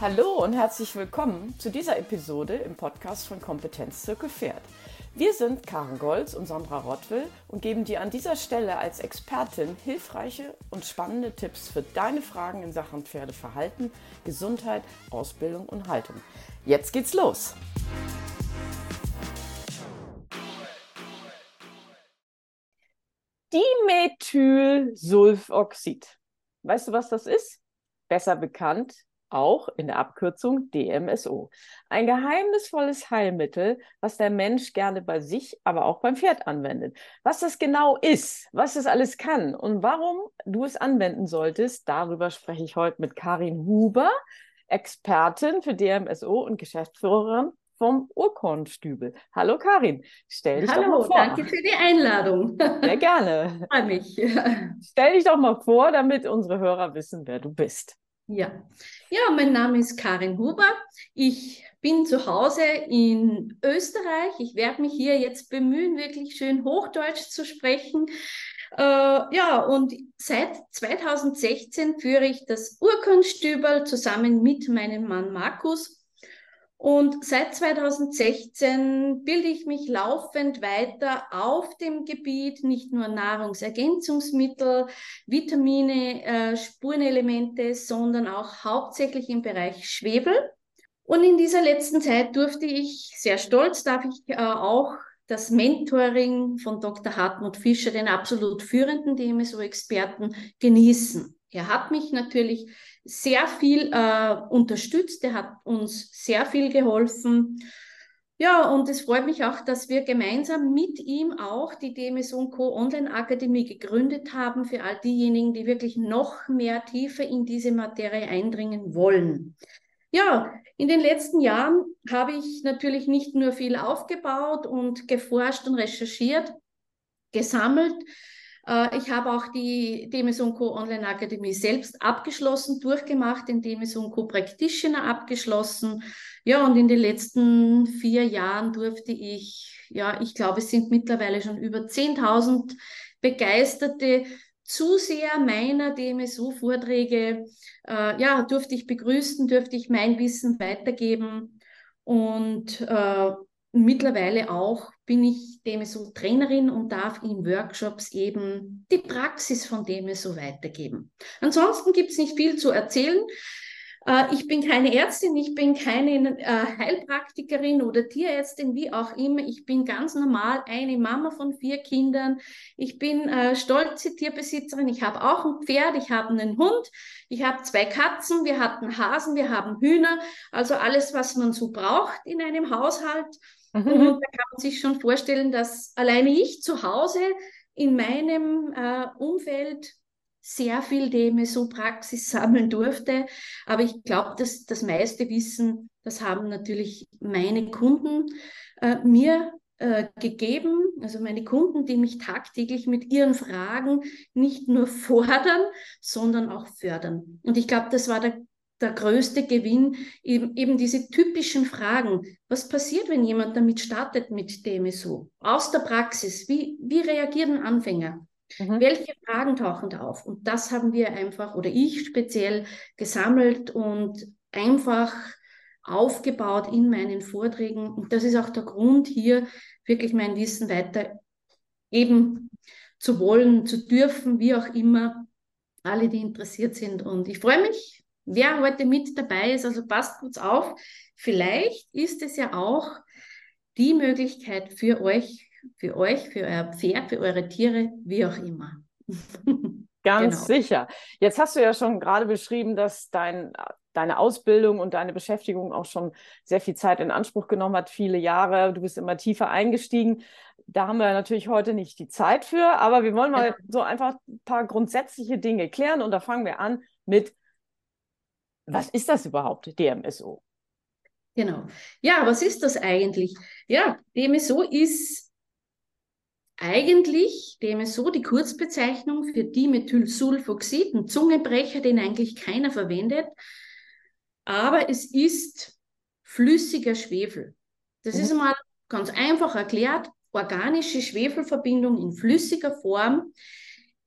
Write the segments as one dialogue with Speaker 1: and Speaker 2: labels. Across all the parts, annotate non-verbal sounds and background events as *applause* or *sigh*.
Speaker 1: Hallo und herzlich willkommen zu dieser Episode im Podcast von Kompetenz Zirkel Pferd. Wir sind Karen Golz und Sandra Rottwill und geben dir an dieser Stelle als Expertin hilfreiche und spannende Tipps für deine Fragen in Sachen Pferdeverhalten, Gesundheit, Ausbildung und Haltung. Jetzt geht's los! Dimethylsulfoxid. Weißt du, was das ist? Besser bekannt auch in der Abkürzung DMSO. Ein geheimnisvolles Heilmittel, was der Mensch gerne bei sich, aber auch beim Pferd anwendet. Was das genau ist, was es alles kann und warum du es anwenden solltest, darüber spreche ich heute mit Karin Huber, Expertin für DMSO und Geschäftsführerin vom Urkornstübel. Hallo Karin, stell dich
Speaker 2: Hallo,
Speaker 1: doch mal vor.
Speaker 2: danke für die Einladung.
Speaker 1: Sehr gerne. *laughs*
Speaker 2: Freue mich.
Speaker 1: Stell dich doch mal vor, damit unsere Hörer wissen, wer du bist.
Speaker 2: Ja. ja, mein Name ist Karin Huber. Ich bin zu Hause in Österreich. Ich werde mich hier jetzt bemühen, wirklich schön Hochdeutsch zu sprechen. Äh, ja, und seit 2016 führe ich das Urkunststübel zusammen mit meinem Mann Markus. Und seit 2016 bilde ich mich laufend weiter auf dem Gebiet, nicht nur Nahrungsergänzungsmittel, Vitamine, äh, Spurenelemente, sondern auch hauptsächlich im Bereich Schwefel. Und in dieser letzten Zeit durfte ich, sehr stolz darf ich äh, auch das Mentoring von Dr. Hartmut Fischer, den absolut führenden DMSO-Experten, genießen. Er hat mich natürlich sehr viel äh, unterstützt, er hat uns sehr viel geholfen. Ja, und es freut mich auch, dass wir gemeinsam mit ihm auch die DMS Co. Online Akademie gegründet haben für all diejenigen, die wirklich noch mehr tiefer in diese Materie eindringen wollen. Ja, in den letzten Jahren habe ich natürlich nicht nur viel aufgebaut und geforscht und recherchiert, gesammelt, ich habe auch die Demis Co. Online Akademie selbst abgeschlossen, durchgemacht, den Demis Co. Practitioner abgeschlossen. Ja, und in den letzten vier Jahren durfte ich, ja, ich glaube, es sind mittlerweile schon über 10.000 begeisterte Zuseher meiner DMSU-Vorträge, äh, ja, durfte ich begrüßen, durfte ich mein Wissen weitergeben und äh, mittlerweile auch bin ich DMSO Trainerin und darf in Workshops eben die Praxis von DMSO weitergeben. Ansonsten gibt es nicht viel zu erzählen. Äh, ich bin keine Ärztin, ich bin keine äh, Heilpraktikerin oder Tierärztin, wie auch immer. Ich bin ganz normal eine Mama von vier Kindern. Ich bin äh, stolze Tierbesitzerin. Ich habe auch ein Pferd, ich habe einen Hund, ich habe zwei Katzen, wir hatten Hasen, wir haben Hühner. Also alles, was man so braucht in einem Haushalt. Mhm. Und da kann man sich schon vorstellen, dass alleine ich zu Hause in meinem äh, Umfeld sehr viel DMSO-Praxis *laughs* sammeln durfte. Aber ich glaube, dass das meiste Wissen, das haben natürlich meine Kunden äh, mir äh, gegeben, also meine Kunden, die mich tagtäglich mit ihren Fragen nicht nur *laughs* fordern, sondern auch fördern. Und ich glaube, das war der der größte Gewinn, eben, eben diese typischen Fragen. Was passiert, wenn jemand damit startet mit DMSO? Aus der Praxis, wie, wie reagieren Anfänger? Mhm. Welche Fragen tauchen da auf? Und das haben wir einfach, oder ich speziell, gesammelt und einfach aufgebaut in meinen Vorträgen. Und das ist auch der Grund, hier wirklich mein Wissen weiter eben zu wollen, zu dürfen, wie auch immer, alle, die interessiert sind. Und ich freue mich, wer heute mit dabei ist. Also passt kurz auf. Vielleicht ist es ja auch die Möglichkeit für euch, für euch, für euer Pferd, für eure Tiere, wie auch immer. *laughs*
Speaker 1: Ganz genau. sicher. Jetzt hast du ja schon gerade beschrieben, dass dein, deine Ausbildung und deine Beschäftigung auch schon sehr viel Zeit in Anspruch genommen hat, viele Jahre. Du bist immer tiefer eingestiegen. Da haben wir natürlich heute nicht die Zeit für, aber wir wollen mal ja. so einfach ein paar grundsätzliche Dinge klären und da fangen wir an mit was ist das überhaupt, DMSO?
Speaker 2: Genau. Ja, was ist das eigentlich? Ja, DMSO ist eigentlich DMSO die Kurzbezeichnung für Dimethylsulfoxid, ein Zungenbrecher, den eigentlich keiner verwendet. Aber es ist flüssiger Schwefel. Das mhm. ist einmal ganz einfach erklärt. Organische Schwefelverbindung in flüssiger Form,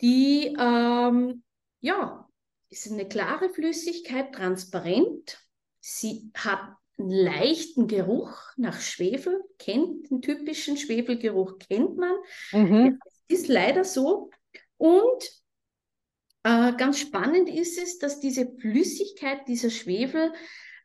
Speaker 2: die ähm, ja, ist eine klare Flüssigkeit, transparent sie hat einen leichten Geruch nach Schwefel, kennt den typischen Schwefelgeruch, kennt man. Mhm. ist leider so. Und äh, ganz spannend ist es, dass diese Flüssigkeit, dieser Schwefel,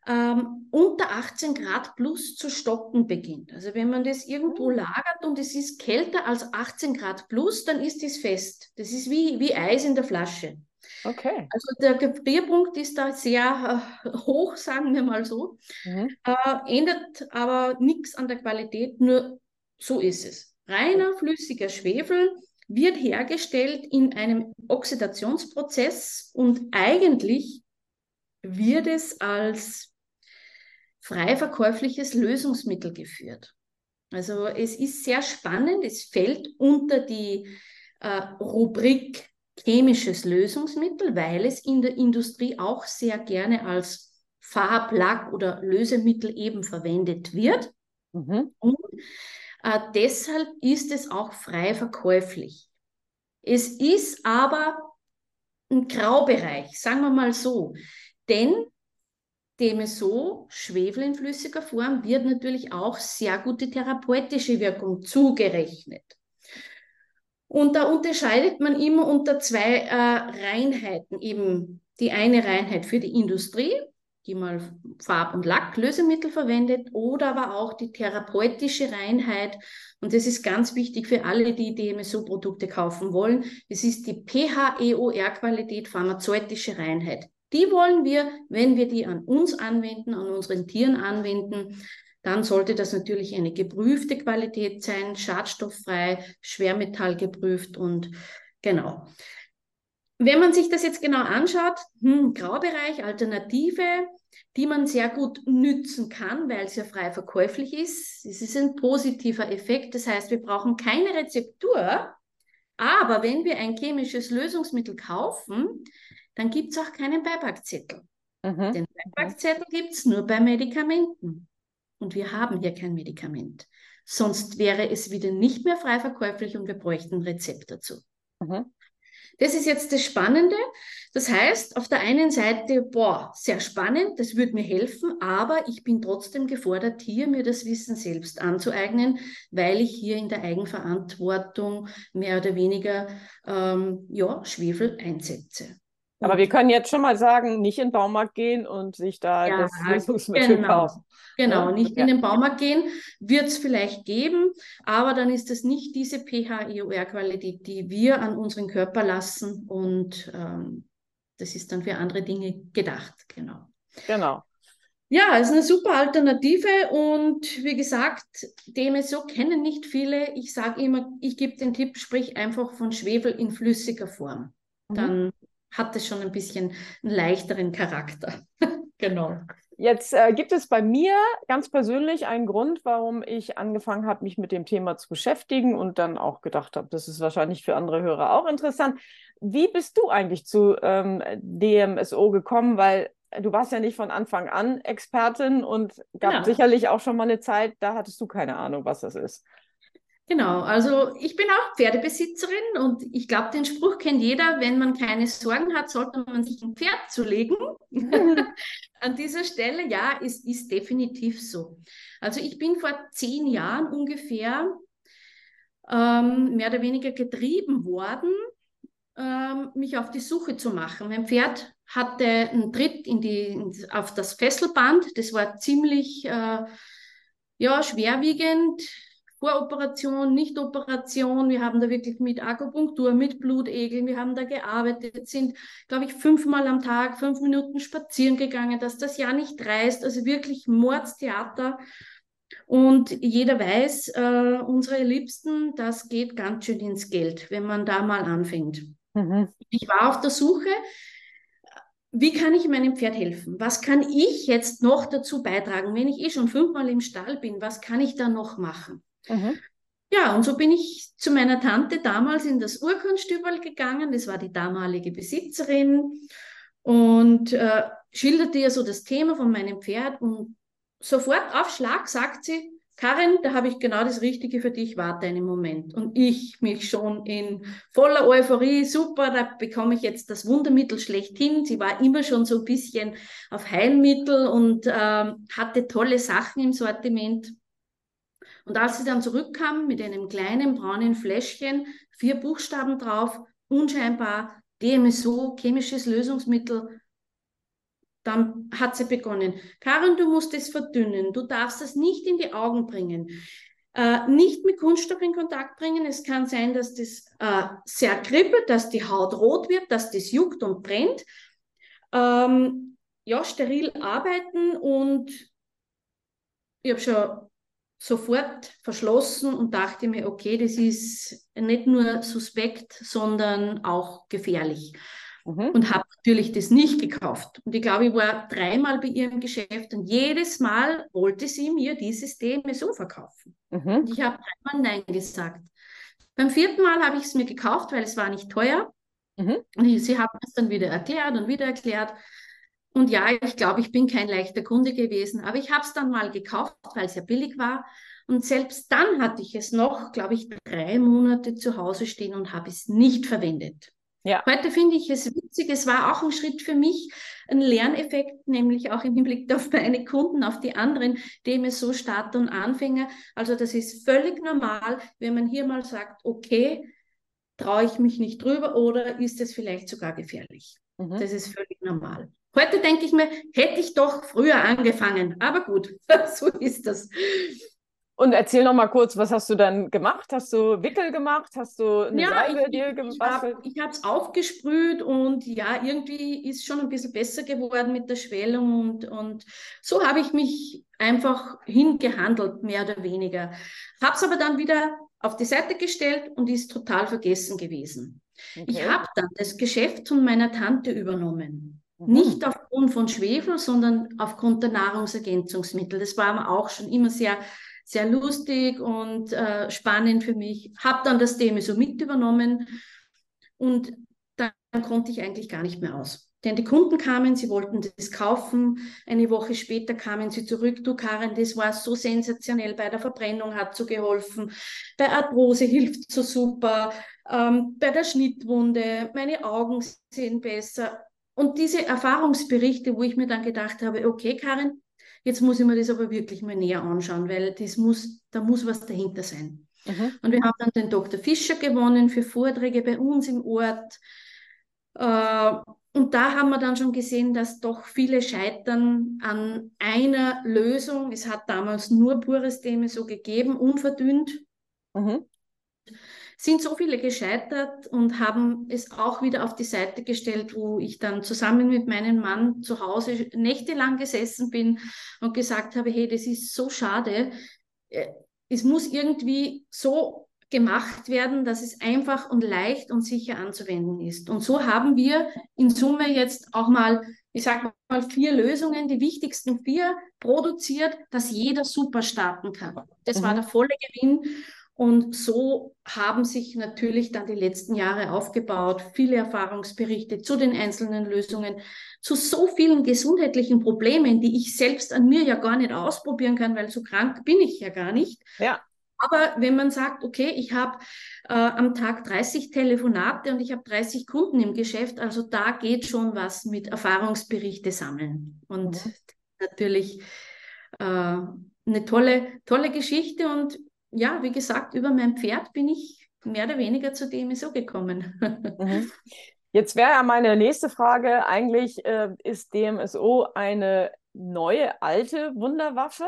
Speaker 2: ähm, unter 18 Grad plus zu stocken beginnt. Also wenn man das irgendwo mhm. lagert und es ist kälter als 18 Grad plus, dann ist es fest. Das ist wie, wie Eis in der Flasche.
Speaker 1: Okay.
Speaker 2: Also der Gefrierpunkt ist da sehr äh, hoch, sagen wir mal so. Mhm. Äh, ändert aber nichts an der Qualität, nur so ist es. Reiner flüssiger Schwefel wird hergestellt in einem Oxidationsprozess und eigentlich wird es als frei verkäufliches Lösungsmittel geführt. Also es ist sehr spannend, es fällt unter die äh, Rubrik chemisches Lösungsmittel, weil es in der Industrie auch sehr gerne als Farb, Lack oder Lösemittel eben verwendet wird. Mhm. Und äh, deshalb ist es auch frei verkäuflich. Es ist aber ein Graubereich, sagen wir mal so. Denn DMSO, Schwefel in flüssiger Form, wird natürlich auch sehr gute therapeutische Wirkung zugerechnet. Und da unterscheidet man immer unter zwei äh, Reinheiten. Eben die eine Reinheit für die Industrie, die mal Farb- und Lacklösemittel verwendet, oder aber auch die therapeutische Reinheit. Und das ist ganz wichtig für alle, die DMSO-Produkte kaufen wollen. Es ist die PHEOR-Qualität pharmazeutische Reinheit. Die wollen wir, wenn wir die an uns anwenden, an unseren Tieren anwenden, dann sollte das natürlich eine geprüfte Qualität sein, schadstofffrei, schwermetallgeprüft und genau. Wenn man sich das jetzt genau anschaut, hm, Graubereich, Alternative, die man sehr gut nützen kann, weil es ja frei verkäuflich ist. Es ist ein positiver Effekt. Das heißt, wir brauchen keine Rezeptur. Aber wenn wir ein chemisches Lösungsmittel kaufen, dann gibt es auch keinen Beipackzettel. Mhm. Den Beipackzettel gibt es nur bei Medikamenten. Und wir haben hier kein Medikament. Sonst wäre es wieder nicht mehr frei verkäuflich und wir bräuchten ein Rezept dazu. Mhm. Das ist jetzt das Spannende. Das heißt, auf der einen Seite, boah, sehr spannend, das würde mir helfen, aber ich bin trotzdem gefordert, hier mir das Wissen selbst anzueignen, weil ich hier in der Eigenverantwortung mehr oder weniger ähm, ja, Schwefel einsetze.
Speaker 1: Aber wir können jetzt schon mal sagen, nicht in den Baumarkt gehen und sich da ja, das Lösungsmittel
Speaker 2: genau. kaufen. Genau, nicht ja. in den Baumarkt gehen, wird es vielleicht geben, aber dann ist das nicht diese pH-EOR-Qualität, die wir an unseren Körper lassen und ähm, das ist dann für andere Dinge gedacht, genau.
Speaker 1: Genau.
Speaker 2: Ja, es ist eine super Alternative und wie gesagt, DMSO kennen nicht viele. Ich sage immer, ich gebe den Tipp, sprich einfach von Schwefel in flüssiger Form. Mhm. Dann hat es schon ein bisschen einen leichteren Charakter. *laughs*
Speaker 1: genau. Jetzt äh, gibt es bei mir ganz persönlich einen Grund, warum ich angefangen habe, mich mit dem Thema zu beschäftigen und dann auch gedacht habe, das ist wahrscheinlich für andere Hörer auch interessant. Wie bist du eigentlich zu ähm, DMSO gekommen? Weil du warst ja nicht von Anfang an Expertin und gab genau. sicherlich auch schon mal eine Zeit, da hattest du keine Ahnung, was das ist.
Speaker 2: Genau, also ich bin auch Pferdebesitzerin und ich glaube, den Spruch kennt jeder, wenn man keine Sorgen hat, sollte man sich ein Pferd zulegen. *laughs* An dieser Stelle, ja, es ist definitiv so. Also ich bin vor zehn Jahren ungefähr ähm, mehr oder weniger getrieben worden, ähm, mich auf die Suche zu machen. Mein Pferd hatte einen Tritt in die, auf das Fesselband, das war ziemlich äh, ja, schwerwiegend Voroperation, Nicht-Operation. Wir haben da wirklich mit Akupunktur, mit Blutegeln, wir haben da gearbeitet, sind, glaube ich, fünfmal am Tag, fünf Minuten spazieren gegangen, dass das ja nicht reißt. Also wirklich Mordstheater. Und jeder weiß, äh, unsere Liebsten, das geht ganz schön ins Geld, wenn man da mal anfängt. Mhm. Ich war auf der Suche, wie kann ich meinem Pferd helfen? Was kann ich jetzt noch dazu beitragen, wenn ich eh schon fünfmal im Stall bin? Was kann ich da noch machen? Mhm. Ja, und so bin ich zu meiner Tante damals in das Urkunstüberl gegangen. Das war die damalige Besitzerin und äh, schilderte ihr so das Thema von meinem Pferd und sofort auf Schlag sagt sie, Karin, da habe ich genau das Richtige für dich, warte einen Moment. Und ich mich schon in voller Euphorie, super, da bekomme ich jetzt das Wundermittel schlechthin. Sie war immer schon so ein bisschen auf Heilmittel und ähm, hatte tolle Sachen im Sortiment. Und als sie dann zurückkam mit einem kleinen braunen Fläschchen, vier Buchstaben drauf, unscheinbar, DMSO, chemisches Lösungsmittel, dann hat sie begonnen. Karin, du musst es verdünnen. Du darfst es nicht in die Augen bringen. Äh, nicht mit Kunststoff in Kontakt bringen. Es kann sein, dass das äh, sehr kribbelt, dass die Haut rot wird, dass das juckt und brennt. Ähm, ja, steril arbeiten und ich habe schon sofort verschlossen und dachte mir, okay, das ist nicht nur suspekt, sondern auch gefährlich mhm. und habe natürlich das nicht gekauft. Und ich glaube, ich war dreimal bei ihrem Geschäft und jedes Mal wollte sie mir dieses DMSO verkaufen. Mhm. Und ich habe dreimal Nein gesagt. Beim vierten Mal habe ich es mir gekauft, weil es war nicht teuer. Mhm. Und sie haben es dann wieder erklärt und wieder erklärt. Und ja, ich glaube, ich bin kein leichter Kunde gewesen, aber ich habe es dann mal gekauft, weil es ja billig war. Und selbst dann hatte ich es noch, glaube ich, drei Monate zu Hause stehen und habe es nicht verwendet. Ja. Heute finde ich es witzig, es war auch ein Schritt für mich, ein Lerneffekt, nämlich auch im Hinblick *laughs* auf meine Kunden, auf die anderen, dem es so Starter und Anfänger. Also das ist völlig normal, wenn man hier mal sagt, okay, traue ich mich nicht drüber oder ist es vielleicht sogar gefährlich. Mhm. Das ist völlig normal. Heute denke ich mir, hätte ich doch früher angefangen. Aber gut, *laughs* so ist das.
Speaker 1: Und erzähl noch mal kurz, was hast du dann gemacht? Hast du Wickel gemacht? Hast du eine ja, Salbe dir gebastelt?
Speaker 2: Ich habe es aufgesprüht und ja, irgendwie ist schon ein bisschen besser geworden mit der Schwellung und, und so habe ich mich einfach hingehandelt, mehr oder weniger. Habe es aber dann wieder auf die Seite gestellt und ist total vergessen gewesen. Okay. Ich habe dann das Geschäft von meiner Tante übernommen. Mhm. Nicht aufgrund von Schwefel, sondern aufgrund der Nahrungsergänzungsmittel. Das war mir auch schon immer sehr sehr lustig und äh, spannend für mich. Habe dann das Thema so mit übernommen und dann konnte ich eigentlich gar nicht mehr aus. Denn die Kunden kamen, sie wollten das kaufen. Eine Woche später kamen sie zurück. Du, Karin, das war so sensationell. Bei der Verbrennung hat so geholfen. Bei Arthrose hilft so super. Ähm, bei der Schnittwunde, meine Augen sehen besser. Und diese Erfahrungsberichte, wo ich mir dann gedacht habe, okay, Karin, Jetzt muss ich mir das aber wirklich mal näher anschauen, weil das muss, da muss was dahinter sein. Mhm. Und wir haben dann den Dr. Fischer gewonnen für Vorträge bei uns im Ort. Äh, und da haben wir dann schon gesehen, dass doch viele scheitern an einer Lösung. Es hat damals nur pures Thema so gegeben, unverdünnt. Mhm sind so viele gescheitert und haben es auch wieder auf die Seite gestellt, wo ich dann zusammen mit meinem Mann zu Hause nächtelang gesessen bin und gesagt habe, hey, das ist so schade. Äh, es muss irgendwie so gemacht werden, dass es einfach und leicht und sicher anzuwenden ist. Und so haben wir in Summe jetzt auch mal, ich sage mal, vier Lösungen, die wichtigsten vier produziert, dass jeder super starten kann. Das mhm. war der volle Gewinn. Und so haben sich natürlich dann die letzten Jahre aufgebaut, viele Erfahrungsberichte zu den einzelnen Lösungen, zu so vielen gesundheitlichen Problemen, die ich selbst an mir ja gar nicht ausprobieren kann, weil so krank bin ich ja gar nicht. Ja. Aber wenn man sagt, okay, ich habe äh, am Tag 30 Telefonate und ich habe 30 Kunden im Geschäft, also da geht schon was mit Erfahrungsberichte sammeln. Und mhm. natürlich äh, eine tolle, tolle Geschichte und ja, wie gesagt, über mein Pferd bin ich mehr oder weniger zu DMSO gekommen.
Speaker 1: Mhm. *laughs* Jetzt wäre ja meine nächste Frage eigentlich, äh, ist DMSO eine neue, alte Wunderwaffe?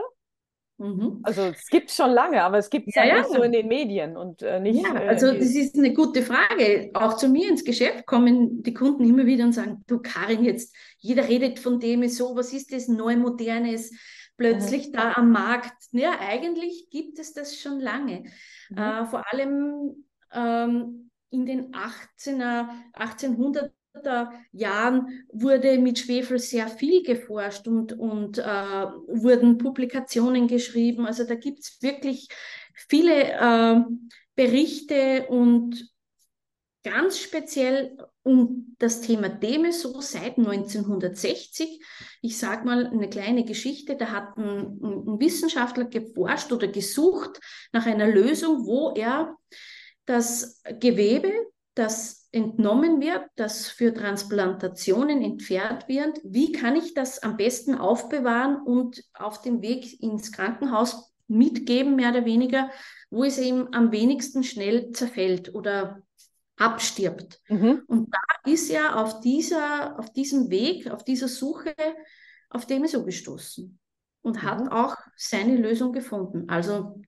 Speaker 1: Mhm. Also es gibt schon lange, aber es gibt es ja, ja, nicht so in den Medien und äh, nicht.
Speaker 2: Ja, äh, also äh, das ist eine gute Frage. Auch zu mir ins Geschäft kommen die Kunden immer wieder und sagen, du Karin, jetzt jeder redet von DMSO, was ist das neu modernes? Plötzlich da am Markt. Ja, eigentlich gibt es das schon lange. Mhm. Äh, vor allem ähm, in den 18er, 1800er Jahren wurde mit Schwefel sehr viel geforscht und, und äh, wurden Publikationen geschrieben. Also da gibt es wirklich viele äh, Berichte und ganz speziell um das Thema Demeso seit 1960. Ich sage mal eine kleine Geschichte, da hat ein, ein, Wissenschaftler geforscht oder gesucht nach einer Lösung, wo er das Gewebe, das entnommen wird, das für Transplantationen entfernt wird, wie kann ich das am besten aufbewahren und auf dem Weg ins Krankenhaus mitgeben, mehr oder weniger, wo es eben am wenigsten schnell zerfällt oder abstirbt. Mhm. Und da ist er auf, dieser, auf diesem Weg, auf dieser Suche auf Demeso gestoßen und mhm. hat auch seine Lösung gefunden. Also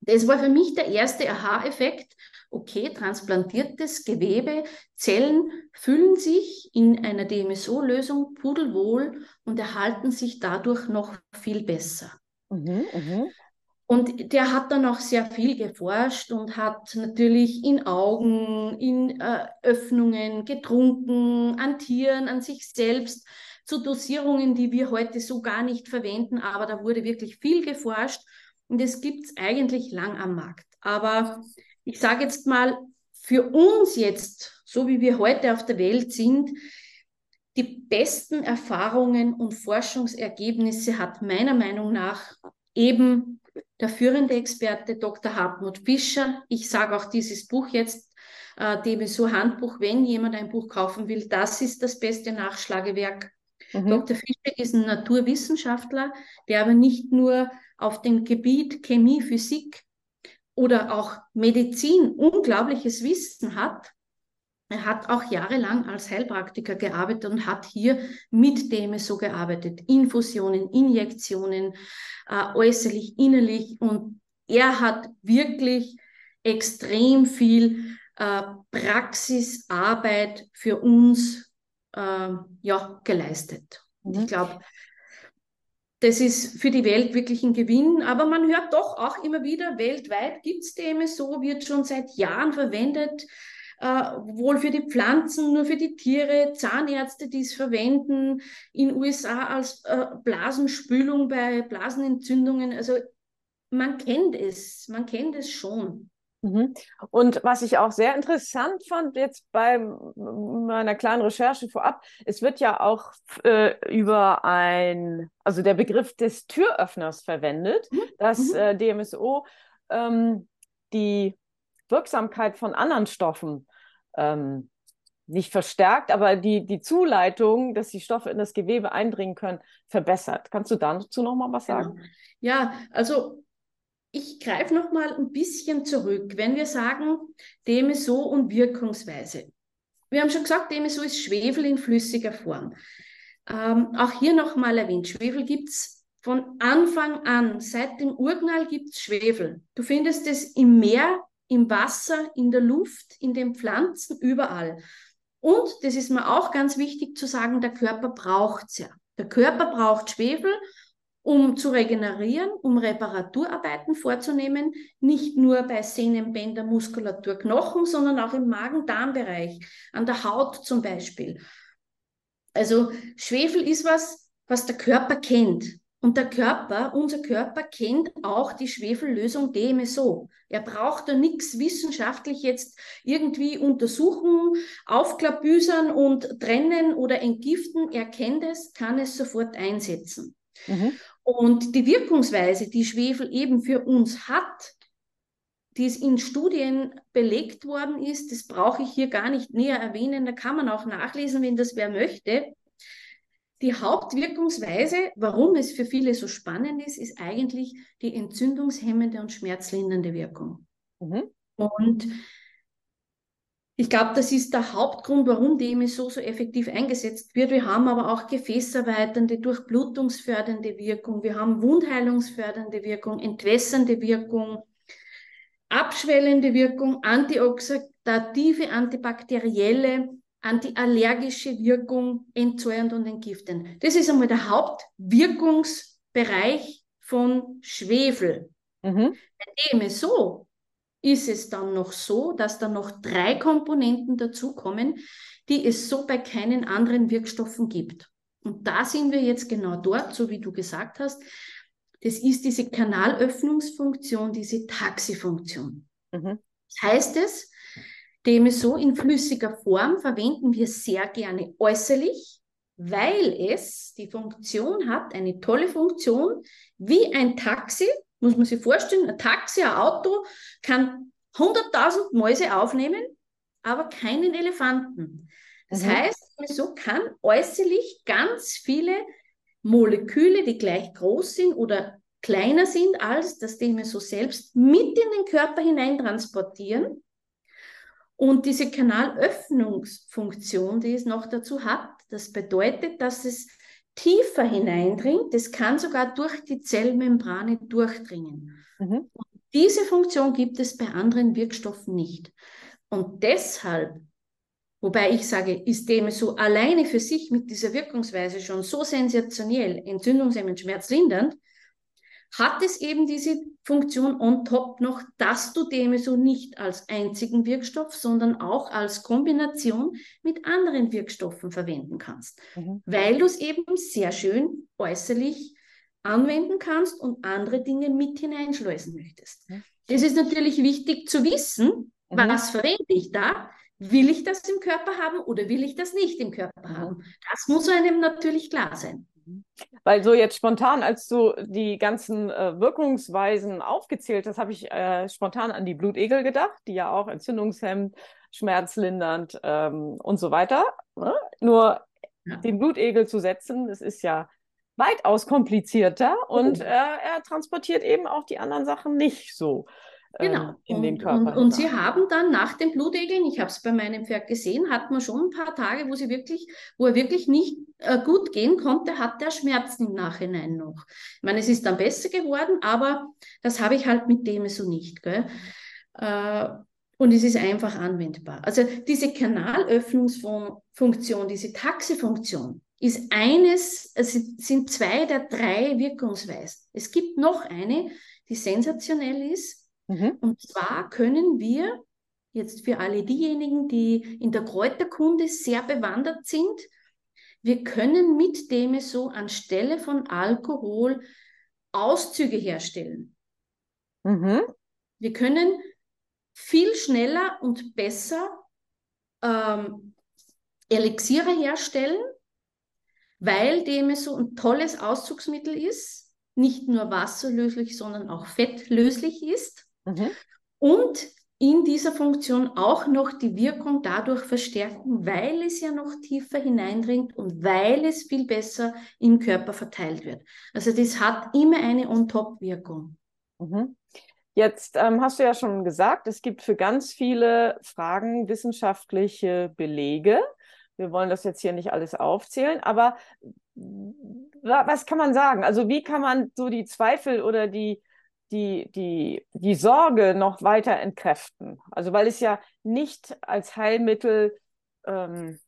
Speaker 2: das war für mich der erste Aha-Effekt. Okay, transplantiertes Gewebe, Zellen füllen sich in einer DMSO-Lösung pudelwohl und erhalten sich dadurch noch viel besser. Mhm, mh. Und der hat dann auch sehr viel geforscht und hat natürlich in Augen, in äh, Öffnungen getrunken, an Tieren, an sich selbst, zu Dosierungen, die wir heute so gar nicht verwenden. Aber da wurde wirklich viel geforscht und es gibt es eigentlich lang am Markt. Aber ich sage jetzt mal, für uns jetzt, so wie wir heute auf der Welt sind, die besten Erfahrungen und Forschungsergebnisse hat meiner Meinung nach eben der führende Experte Dr. Hartmut Fischer. Ich sage auch dieses Buch jetzt, äh, DBSO Handbuch, wenn jemand ein Buch kaufen will, das ist das beste Nachschlagewerk. Mhm. Dr. Fischer ist ein Naturwissenschaftler, der aber nicht nur auf dem Gebiet Chemie, Physik oder auch Medizin unglaubliches Wissen hat, er hat auch jahrelang als Heilpraktiker gearbeitet und hat hier mit DMSO gearbeitet. Infusionen, Injektionen, äh, äußerlich, innerlich. Und er hat wirklich extrem viel äh, Praxisarbeit für uns äh, ja, geleistet. Mhm. Ich glaube, das ist für die Welt wirklich ein Gewinn. Aber man hört doch auch immer wieder, weltweit gibt es DMSO, wird schon seit Jahren verwendet äh, wohl für die Pflanzen, nur für die Tiere, Zahnärzte, die es verwenden, in USA als äh, Blasenspülung bei Blasenentzündungen. Also man kennt es, man kennt es schon.
Speaker 1: Mhm. Und was ich auch sehr interessant fand jetzt bei meiner kleinen Recherche vorab, es wird ja auch äh, über ein, also der Begriff des Türöffners verwendet, mhm. dass mhm. äh, DMSO ähm, die Wirksamkeit von anderen Stoffen ähm, nicht verstärkt, aber die, die Zuleitung, dass die Stoffe in das Gewebe eindringen können, verbessert. Kannst du dazu noch mal was genau. sagen?
Speaker 2: Ja, also ich greife noch mal ein bisschen zurück. Wenn wir sagen, DMSO und Wirkungsweise. Wir haben schon gesagt, DMSO ist Schwefel in flüssiger Form. Ähm, auch hier noch mal erwähnt, Schwefel gibt es von Anfang an, seit dem Urknall gibt es Schwefel. Du findest es im Meer im Wasser, in der Luft, in den Pflanzen, überall. Und, das ist mir auch ganz wichtig zu sagen, der Körper braucht es ja. Der Körper braucht Schwefel, um zu regenerieren, um Reparaturarbeiten vorzunehmen, nicht nur bei Sehnen, Bänder, Muskulatur, Knochen, sondern auch im Magen-Darm-Bereich, an der Haut zum Beispiel. Also Schwefel ist was, was der Körper kennt. Und der Körper, unser Körper kennt auch die Schwefellösung DMSO. Er braucht da nichts wissenschaftlich jetzt irgendwie untersuchen, aufklabüsern und trennen oder entgiften. Er kennt es, kann es sofort einsetzen. Mhm. Und die Wirkungsweise, die Schwefel eben für uns hat, die es in Studien belegt worden ist, das brauche ich hier gar nicht näher erwähnen. Da kann man auch nachlesen, wenn das wer möchte. Die Hauptwirkungsweise, warum es für viele so spannend ist, ist eigentlich die entzündungshemmende und schmerzlindernde Wirkung. Mhm. Und ich glaube, das ist der Hauptgrund, warum DMSO so effektiv eingesetzt wird. Wir haben aber auch gefäßerweiternde, durchblutungsfördernde Wirkung, wir haben wundheilungsfördernde Wirkung, entwässernde Wirkung, abschwellende Wirkung, antioxidative, antibakterielle, antiallergische Wirkung, entzäuernd und entgiftend. Das ist einmal der Hauptwirkungsbereich von Schwefel. Mhm. Bei DMSO ist es dann noch so, dass da noch drei Komponenten dazukommen, die es so bei keinen anderen Wirkstoffen gibt. Und da sind wir jetzt genau dort, so wie du gesagt hast. Das ist diese Kanalöffnungsfunktion, diese Taxifunktion. Mhm. Das heißt es, DMSO in flüssiger Form verwenden wir sehr gerne äußerlich, weil es die Funktion hat, eine tolle Funktion, wie ein Taxi, muss man sich vorstellen, ein Taxi, ein Auto kann 100.000 Mäuse aufnehmen, aber keinen Elefanten. Das mhm. heißt, so kann äußerlich ganz viele Moleküle, die gleich groß sind oder kleiner sind als das DMSO selbst, mit in den Körper hinein transportieren. Und diese Kanalöffnungsfunktion, die es noch dazu hat, das bedeutet, dass es tiefer hineindringt. Es kann sogar durch die Zellmembrane durchdringen. Mhm. diese Funktion gibt es bei anderen Wirkstoffen nicht. Und deshalb, wobei ich sage, ist DMSO alleine für sich mit dieser Wirkungsweise schon so sensationell, entzündungshemmend, schmerzlindernd, hat es eben diese Funktion on top noch, dass du DMSO nicht als einzigen Wirkstoff, sondern auch als Kombination mit anderen Wirkstoffen verwenden kannst, mhm. weil du es eben sehr schön äußerlich anwenden kannst und andere Dinge mit hineinschleusen möchtest. Mhm. Es ist natürlich wichtig zu wissen, mhm. was verwende ich da, Will ich das im Körper haben oder will ich das nicht im Körper haben? Mhm. Das muss einem natürlich klar sein.
Speaker 1: Weil so jetzt spontan, als du die ganzen äh, Wirkungsweisen aufgezählt hast, habe ich äh, spontan an die Blutegel gedacht, die ja auch entzündungshemmend, schmerzlindernd ähm, und so weiter. Ne? Nur ja. den Blutegel zu setzen, das ist ja weitaus komplizierter und oh. äh, er transportiert eben auch die anderen Sachen nicht so.
Speaker 2: Genau. Ähm, in den Körper. Und, und, sie haben dann nach dem Blutegeln, ich habe es bei meinem Pferd gesehen, hat man schon ein paar Tage, wo sie wirklich, wo er wirklich nicht äh, gut gehen konnte, hat er Schmerzen im Nachhinein noch. Ich meine, es ist dann besser geworden, aber das habe ich halt mit dem so nicht. Gell? Äh, und es ist einfach anwendbar. Also diese Kanalöffnungsfunktion, diese Taxifunktion ist eines, es sind zwei der drei Wirkungsweisen. Es gibt noch eine, die sensationell ist, Mhm. Und zwar können wir jetzt für alle diejenigen, die in der Kräuterkunde sehr bewandert sind, wir können mit dem so anstelle von Alkohol Auszüge herstellen. Mhm. Wir können viel schneller und besser ähm, Elixiere herstellen, weil DMSO ein tolles Auszugsmittel ist, nicht nur wasserlöslich, sondern auch fettlöslich ist. Mhm. Und in dieser Funktion auch noch die Wirkung dadurch verstärken, weil es ja noch tiefer hineindringt und weil es viel besser im Körper verteilt wird. Also das hat immer eine On-Top-Wirkung.
Speaker 1: Mhm. Jetzt ähm, hast du ja schon gesagt, es gibt für ganz viele Fragen wissenschaftliche Belege. Wir wollen das jetzt hier nicht alles aufzählen, aber was kann man sagen? Also wie kann man so die Zweifel oder die die, die, die Sorge noch weiter entkräften. Also weil es ja nicht als Heilmittel ähm,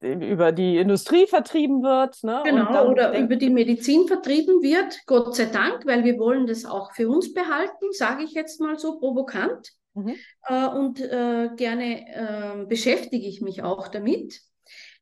Speaker 1: über die Industrie vertrieben wird.
Speaker 2: Ne? Genau, oder über die Medizin vertrieben wird, Gott sei Dank, weil wir wollen das auch für uns behalten, sage ich jetzt mal so provokant. Mhm. Äh, und äh, gerne äh, beschäftige ich mich auch damit.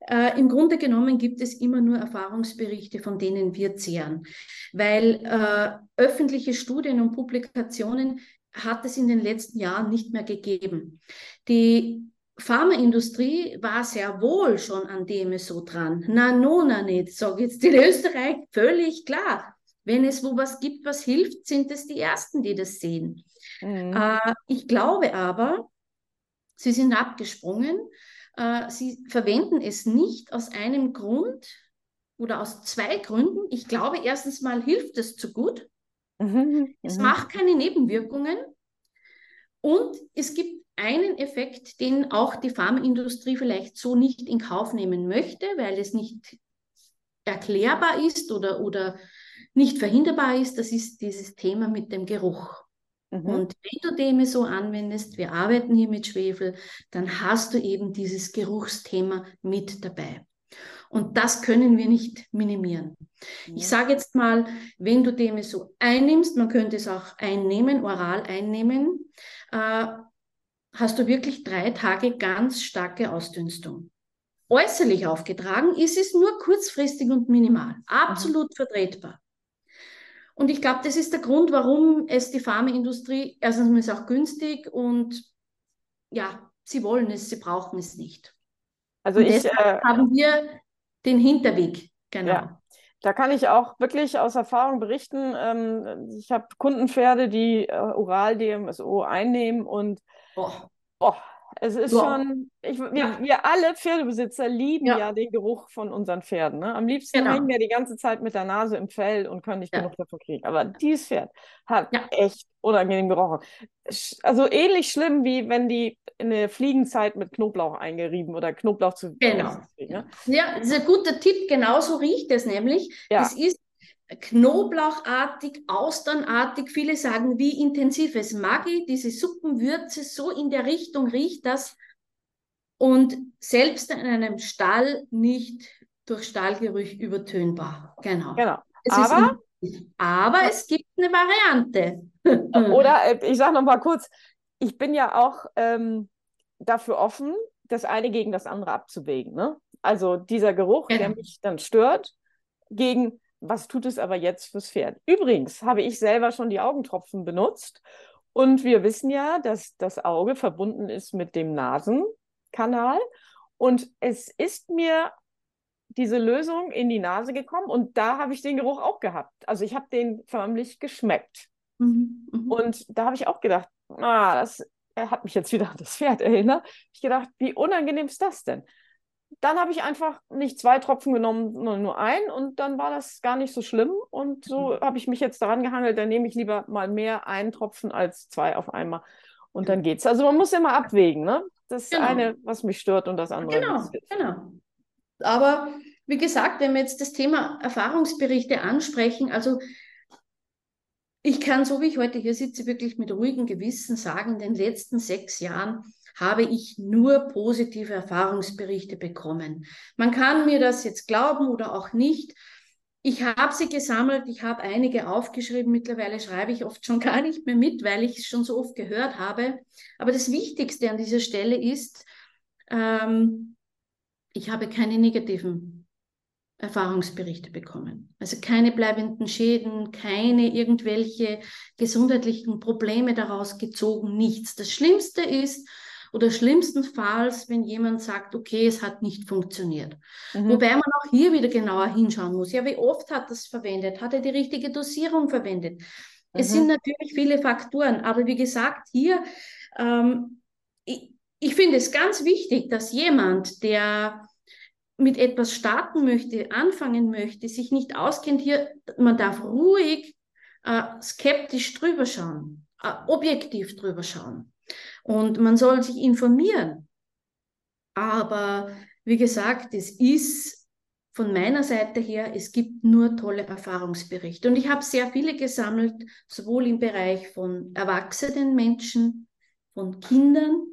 Speaker 2: Äh, Im Grunde genommen gibt es immer nur Erfahrungsberichte, von denen wir zehren, weil äh, öffentliche Studien und Publikationen hat es in den letzten Jahren nicht mehr gegeben. Die Pharmaindustrie war sehr wohl schon an dem so dran. Na, no, na nicht, sage jetzt in Österreich völlig klar. Wenn es wo was gibt, was hilft, sind es die Ersten, die das sehen. Mhm. Äh, ich glaube aber, sie sind abgesprungen äh, sie verwenden es nicht aus einem Grund oder aus zwei Gründen. Ich glaube, erstens mal hilft es zu gut. Mhm, es mhm. macht keine Nebenwirkungen. Und es gibt einen Effekt, den auch die Pharmaindustrie vielleicht so nicht in Kauf nehmen möchte, weil es nicht erklärbar ist oder, oder nicht verhinderbar ist. Das ist dieses Thema mit dem Geruch. Mhm. Und wenn du dem so anwendest, wir arbeiten hier mit Schwefel, dann hast du eben dieses Geruchsthema mit dabei. Und das können wir nicht minimieren. Mhm. Ich sage jetzt mal, wenn du dem so einnimmst, man könnte es auch einnehmen, oral einnehmen, äh, hast du wirklich drei Tage ganz starke Ausdünstung. Äußerlich aufgetragen ist es nur kurzfristig und minimal, absolut mhm. vertretbar. Und ich glaube, das ist der Grund, warum es die Pharmaindustrie, erstens ist es auch günstig und ja, sie wollen es, sie brauchen es nicht.
Speaker 1: Also
Speaker 2: Und
Speaker 1: ich
Speaker 2: deshalb
Speaker 1: äh,
Speaker 2: haben wir den Hinterweg, genau.
Speaker 1: Ja. Da kann ich auch wirklich aus Erfahrung berichten. Ähm, ich habe Kundenpferde, die äh, oral DMSO einnehmen und
Speaker 2: Oh,
Speaker 1: oh, es ist
Speaker 2: Ja.
Speaker 1: schon, ich, wir,
Speaker 2: Ja.
Speaker 1: wir alle Pferdebesitzer lieben
Speaker 2: Ja.
Speaker 1: ja den Geruch von unseren Pferden. Ne? Am liebsten
Speaker 2: Genau.
Speaker 1: hängen wir die ganze Zeit mit der Nase im Fell und können nicht
Speaker 2: Ja.
Speaker 1: genug davon kriegen. Aber dieses Pferd hat
Speaker 2: Ja.
Speaker 1: echt unangenehm gerochen. Also ähnlich schlimm, wie wenn die in der Fliegenzeit mit Knoblauch eingerieben oder Knoblauch zu
Speaker 2: Genau.
Speaker 1: Ne?
Speaker 2: Ja, das ist ein guter Tipp. Genauso riecht es nämlich.
Speaker 1: Ja.
Speaker 2: Es ist knoblauchartig, austernartig. Viele sagen, wie intensiv es Maggi, diese Suppenwürze, so in der Richtung riecht das. Und selbst in einem Stall nicht durch Stallgerüch übertönbar. Genau.
Speaker 1: Genau.
Speaker 2: Es
Speaker 1: Aber-
Speaker 2: aber es gibt eine Variante. *laughs*
Speaker 1: Oder äh, ich sage noch mal kurz, ich bin ja auch ähm, dafür offen, das eine gegen das andere abzuwägen. Ne? Also dieser Geruch, der
Speaker 2: Genau.
Speaker 1: mich dann stört, gegen was tut es aber jetzt fürs Pferd. Übrigens habe ich selber schon die Augentropfen benutzt und wir wissen ja, dass das Auge verbunden ist mit dem Nasenkanal und es ist mir diese Lösung in die Nase gekommen und da habe ich den Geruch auch gehabt. Also ich habe den förmlich geschmeckt.
Speaker 2: Mhm, mhm.
Speaker 1: Und da habe ich auch gedacht, ah, das er hat mich jetzt wieder an das Pferd erinnert. Ich gedacht, wie unangenehm ist das denn? Dann habe ich einfach nicht zwei Tropfen genommen, sondern nur einen und dann war das gar nicht so schlimm. Und so habe ich mich jetzt daran gehangelt, dann nehme ich lieber mal mehr einen Tropfen als zwei auf einmal. Und dann geht's. Also man muss immer abwägen, ne? Das
Speaker 2: Genau.
Speaker 1: eine, was mich stört und das andere.
Speaker 2: Genau, genau. Aber wie gesagt, wenn wir jetzt das Thema Erfahrungsberichte ansprechen, also ich kann, so wie ich heute hier sitze, wirklich mit ruhigem Gewissen sagen, in den letzten sechs Jahren habe ich nur positive Erfahrungsberichte bekommen. Man kann mir das jetzt glauben oder auch nicht. Ich habe sie gesammelt, ich habe einige aufgeschrieben. Mittlerweile schreibe ich oft schon gar nicht mehr mit, weil ich es schon so oft gehört habe. Aber das Wichtigste an dieser Stelle ist, ähm, ich habe keine negativen Erfahrungsberichte bekommen. Also keine bleibenden Schäden, keine irgendwelche gesundheitlichen Probleme daraus gezogen, nichts. Das Schlimmste ist, oder schlimmstenfalls, wenn jemand sagt, okay, es hat nicht funktioniert.
Speaker 1: Mhm.
Speaker 2: Wobei man auch hier wieder genauer hinschauen muss. Ja, wie oft hat das verwendet? Hat er die richtige Dosierung verwendet? Es
Speaker 1: Mhm.
Speaker 2: sind natürlich viele Faktoren, aber wie gesagt, hier, ähm, ich, ich finde es ganz wichtig, dass jemand, der mit etwas starten möchte, anfangen möchte, sich nicht auskennt, hier, man darf ruhig äh, skeptisch drüber schauen, äh, objektiv drüber schauen. Und man soll sich informieren. Aber wie gesagt, es ist von meiner Seite her, es gibt nur tolle Erfahrungsberichte. Und ich habe sehr viele gesammelt, sowohl im Bereich von erwachsenen Menschen, von Kindern,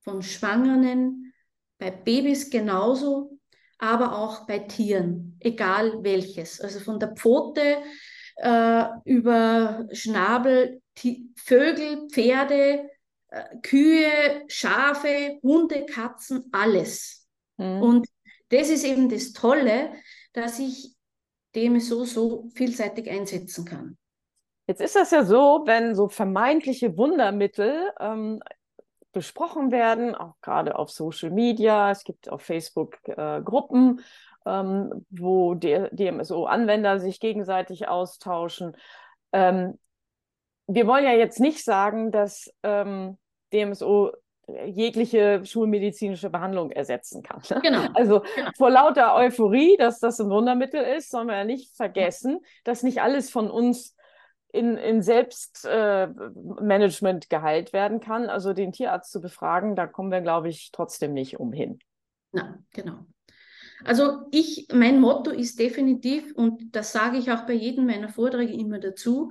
Speaker 2: von Schwangeren, bei Babys genauso, aber auch bei Tieren, egal welches. Also von der Pfote äh, über Schnabel, Vögel, Pferde, Kühe, Schafe, Hunde, Katzen, alles.
Speaker 1: Mhm.
Speaker 2: Und das ist eben das Tolle, dass ich dem so, so vielseitig einsetzen kann.
Speaker 1: Jetzt ist das ja so, wenn so vermeintliche Wundermittel ähm, besprochen werden, auch gerade auf Social Media, es gibt auf Facebook äh, Gruppen, ähm, wo DMSO-Anwender sich gegenseitig austauschen. Ähm, wir wollen ja jetzt nicht sagen, dass ähm, DMSO jegliche schulmedizinische Behandlung ersetzen kann. ne?
Speaker 2: Genau.
Speaker 1: Also
Speaker 2: Genau.
Speaker 1: vor lauter Euphorie, dass das ein Wundermittel ist, sollen wir ja nicht vergessen, dass nicht alles von uns in, in Selbstmanagement äh, geheilt werden kann. Also den Tierarzt zu befragen, da kommen wir, glaube ich, trotzdem nicht umhin.
Speaker 2: Na, genau. Also ich, mein Motto ist definitiv, und das sage ich auch bei jedem meiner Vorträge immer dazu,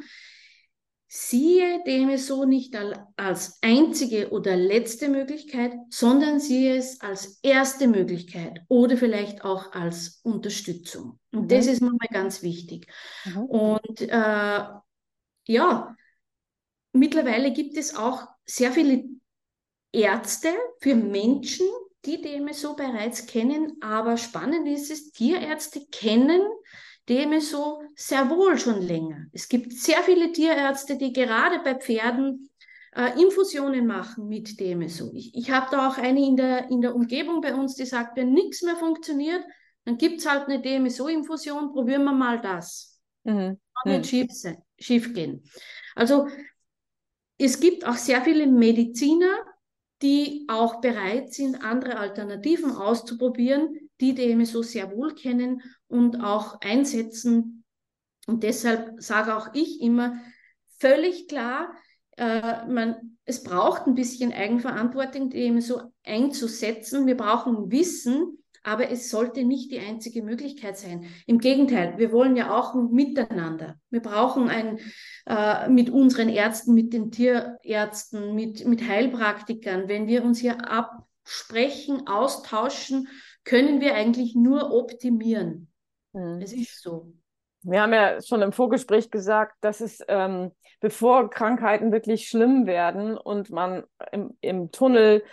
Speaker 2: siehe DMSO nicht al- als einzige oder letzte Möglichkeit, sondern siehe es als erste Möglichkeit oder vielleicht auch als Unterstützung. Und
Speaker 1: Mhm.
Speaker 2: das ist mir mal ganz wichtig. Und äh, ja, mittlerweile gibt es auch sehr viele Ärzte für Menschen, die DMSO bereits kennen, aber spannend ist es, Tierärzte kennen DMSO sehr wohl schon länger. Es gibt sehr viele Tierärzte, die gerade bei Pferden äh, Infusionen machen mit DMSO. Ich, ich habe da auch eine in der, in der Umgebung bei uns, die sagt, wenn nichts mehr funktioniert, dann gibt es halt eine DMSO-Infusion, probieren wir mal das. Mhm. Kann nicht mhm. schief, schief gehen. Also es gibt auch sehr viele Mediziner, die auch bereit sind, andere Alternativen auszuprobieren, die DMSO sehr wohl kennen und auch einsetzen. Und deshalb sage auch ich immer völlig klar, äh, man, es braucht ein bisschen Eigenverantwortung, DMSO einzusetzen. Wir brauchen Wissen, aber es sollte nicht die einzige Möglichkeit sein. Im Gegenteil, wir wollen ja auch ein Miteinander. Wir brauchen ein äh, mit unseren Ärzten, mit den Tierärzten, mit, mit Heilpraktikern, wenn wir uns hier absprechen, austauschen, können wir eigentlich nur optimieren. Mhm. Es ist so.
Speaker 1: Wir haben ja schon im Vorgespräch gesagt, dass es, ähm, bevor Krankheiten wirklich schlimm werden und man im, im Tunnel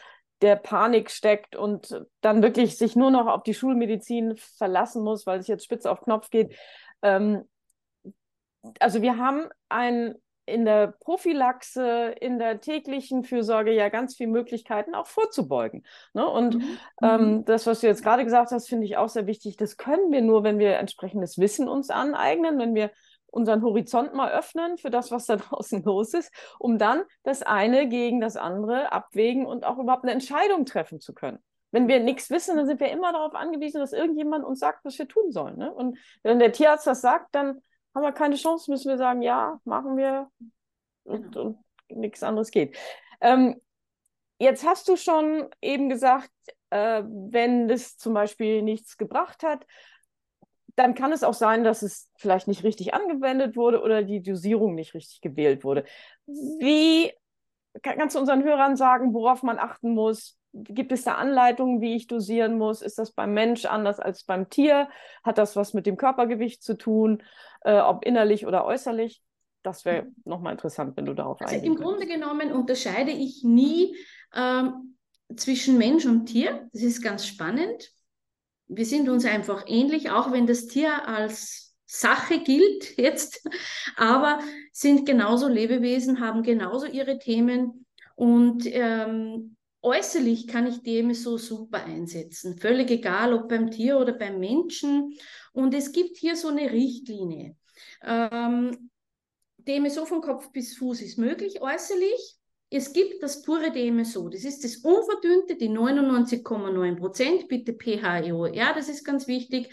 Speaker 1: der Panik steckt und dann wirklich sich nur noch auf die Schulmedizin verlassen muss, weil es jetzt spitz auf Knopf geht. Ähm, also wir haben ein in der Prophylaxe, in der täglichen Fürsorge ja ganz viele Möglichkeiten auch vorzubeugen. Ne? Und mhm. ähm, mhm. das, was du jetzt gerade gesagt hast, finde ich auch sehr wichtig. Das können wir nur, wenn wir entsprechendes Wissen uns aneignen, wenn wir unseren Horizont mal öffnen für das, was da *laughs* draußen los ist, um dann das eine gegen das andere abwägen und auch überhaupt eine Entscheidung treffen zu können. Wenn wir nichts wissen, dann sind wir immer darauf angewiesen, dass irgendjemand uns sagt, was wir tun sollen. Ne? Und wenn der Tierarzt das sagt, dann haben wir keine Chance, müssen wir sagen, ja, machen wir und, genau. und nichts anderes geht. Ähm, jetzt hast du schon eben gesagt, äh, wenn das zum Beispiel nichts gebracht hat, dann kann es auch sein, dass es vielleicht nicht richtig angewendet wurde oder die Dosierung nicht richtig gewählt wurde. Wie kannst du unseren Hörern sagen, worauf man achten muss? Gibt es da Anleitungen, wie ich dosieren muss? Ist das beim Mensch anders als beim Tier? Hat das was mit dem Körpergewicht zu tun, äh, ob innerlich oder äußerlich? Das wäre nochmal interessant, wenn du darauf
Speaker 2: also Im Grunde genommen unterscheide ich nie ähm, zwischen Mensch und Tier. Das ist ganz spannend wir sind uns einfach ähnlich, auch wenn das Tier als Sache gilt *laughs* jetzt, aber sind genauso Lebewesen, haben genauso ihre Themen und ähm, äußerlich kann ich DMSO super einsetzen, völlig egal, ob beim Tier oder beim Menschen. Und es gibt hier so eine Richtlinie. Ähm, DMSO von Kopf bis Fuß ist möglich äußerlich. Es gibt das pure DMSO, das ist das unverdünnte, die 99,9 Prozent, bitte PHEOR, das ist ganz wichtig.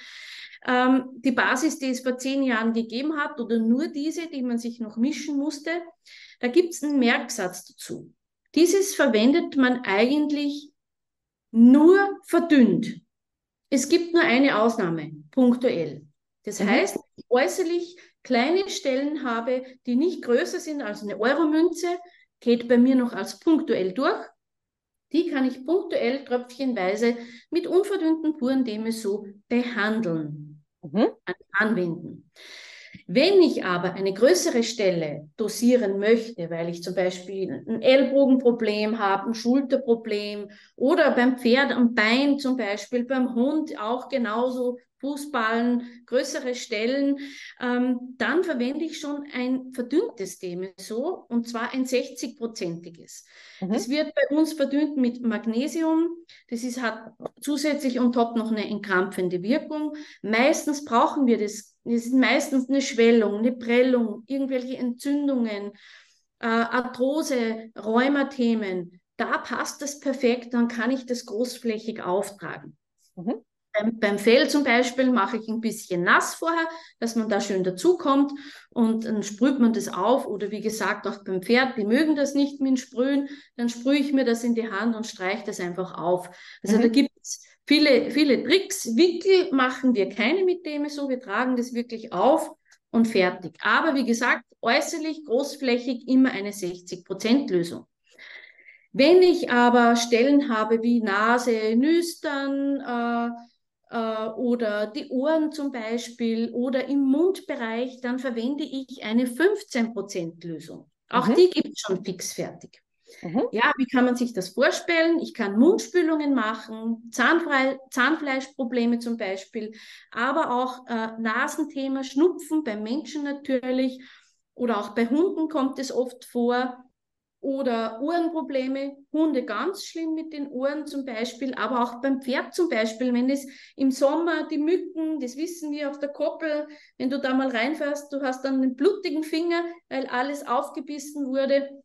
Speaker 2: Ähm, die Basis, die es vor zehn Jahren gegeben hat, oder nur diese, die man sich noch mischen musste, da gibt es einen Merksatz dazu. Dieses verwendet man eigentlich nur verdünnt. Es gibt nur eine Ausnahme, punktuell. Das mhm. heißt, äußerlich kleine Stellen habe, die nicht größer sind als eine Euromünze, geht bei mir noch als punktuell durch. Die kann ich punktuell tröpfchenweise mit unverdünnten puren DMSO behandeln, mhm. anwenden. Wenn ich aber eine größere Stelle dosieren möchte, weil ich zum Beispiel ein Ellbogenproblem habe, ein Schulterproblem oder beim Pferd am Bein zum Beispiel, beim Hund auch genauso Fußballen, größere Stellen, ähm, dann verwende ich schon ein verdünntes DMSO und zwar ein 60-prozentiges. Mhm. Das wird bei uns verdünnt mit Magnesium. Das ist, hat zusätzlich und top noch eine entkrampfende Wirkung. Meistens brauchen wir das. Das ist meistens eine Schwellung, eine Prellung, irgendwelche Entzündungen, äh, Arthrose, Rheumathemen. Da passt das perfekt, dann kann ich das großflächig auftragen. Mhm. Beim, beim Fell zum Beispiel mache ich ein bisschen nass vorher, dass man da schön dazukommt und dann sprüht man das auf oder wie gesagt auch beim Pferd, die mögen das nicht mit Sprühen, dann sprühe ich mir das in die Hand und streiche das einfach auf. Also mhm. da gibt es viele, viele Tricks. Wickel machen wir keine mit dem so, wir tragen das wirklich auf und fertig. Aber wie gesagt, äußerlich, großflächig immer eine 60% Lösung. Wenn ich aber Stellen habe wie Nase, Nüstern, äh, äh, oder die Ohren zum Beispiel oder im Mundbereich, dann verwende ich eine 15% Lösung. Auch mhm. die gibt es schon fix fertig. Mhm. Ja, wie kann man sich das vorstellen? Ich kann Mundspülungen machen, Zahnfre Zahnfleischprobleme zum Beispiel, aber auch äh, Nasenthema, Schnupfen beim Menschen natürlich oder auch bei Hunden kommt es oft vor. oder Ohrenprobleme, Hunde ganz schlimm mit den Ohren zum Beispiel, aber auch beim Pferd zum Beispiel, wenn es im Sommer die Mücken, das wissen wir auf der Koppel, wenn du da mal reinfährst, du hast dann einen blutigen Finger, weil alles aufgebissen wurde,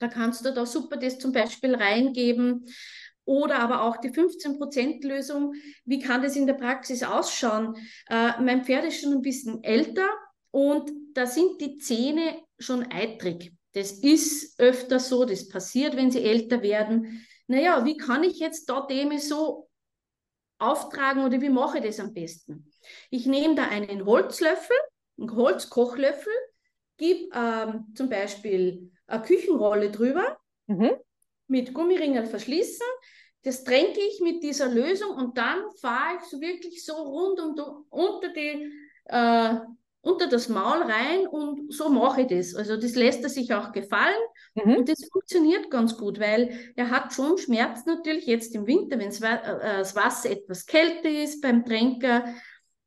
Speaker 2: da kannst du da super das zum Beispiel reingeben. Oder aber auch die 15%-Lösung. Wie kann das in der Praxis ausschauen? Äh, mein Pferd ist schon ein bisschen älter und da sind die Zähne schon eitrig. Das ist öfter so, das passiert, wenn sie älter werden. Naja, wie kann ich jetzt da dem so auftragen oder wie mache ich das am besten? Ich nehme da einen Holzlöffel, einen Holzkochlöffel, gebe ähm, zum Beispiel eine Küchenrolle drüber, mhm. mit Gummiringel verschließen, das tränke ich mit dieser Lösung und dann fahre ich so wirklich so rund und unter die äh, unter das Maul rein und so mache ich das. Also das lässt er sich auch gefallen mhm. und das funktioniert ganz gut, weil er hat schon Schmerzen natürlich jetzt im Winter, wenn äh, das Wasser etwas kälter ist beim Tränker,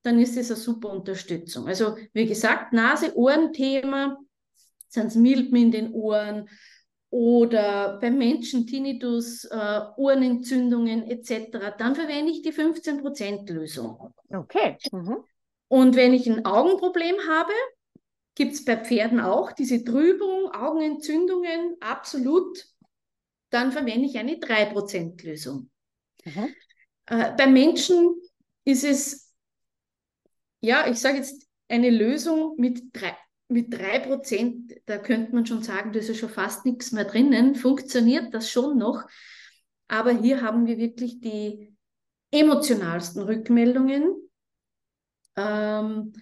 Speaker 2: dann ist das eine super Unterstützung. Also wie gesagt, Nase-Ohren-Thema, sind es Milben in den Ohren oder beim Menschen Tinnitus, äh, Ohrenentzündungen etc., dann verwende ich die 15%-Lösung.
Speaker 1: Okay. Mhm.
Speaker 2: Und wenn ich ein Augenproblem habe, gibt es bei Pferden auch diese Trübung, Augenentzündungen, absolut, dann verwende ich eine 3%-Lösung. Mhm. Äh, beim Menschen ist es, ja, ich sage jetzt eine Lösung mit 3, mit 3%, da könnte man schon sagen, da ist ja schon fast nichts mehr drinnen, funktioniert das schon noch. Aber hier haben wir wirklich die emotionalsten Rückmeldungen ähm,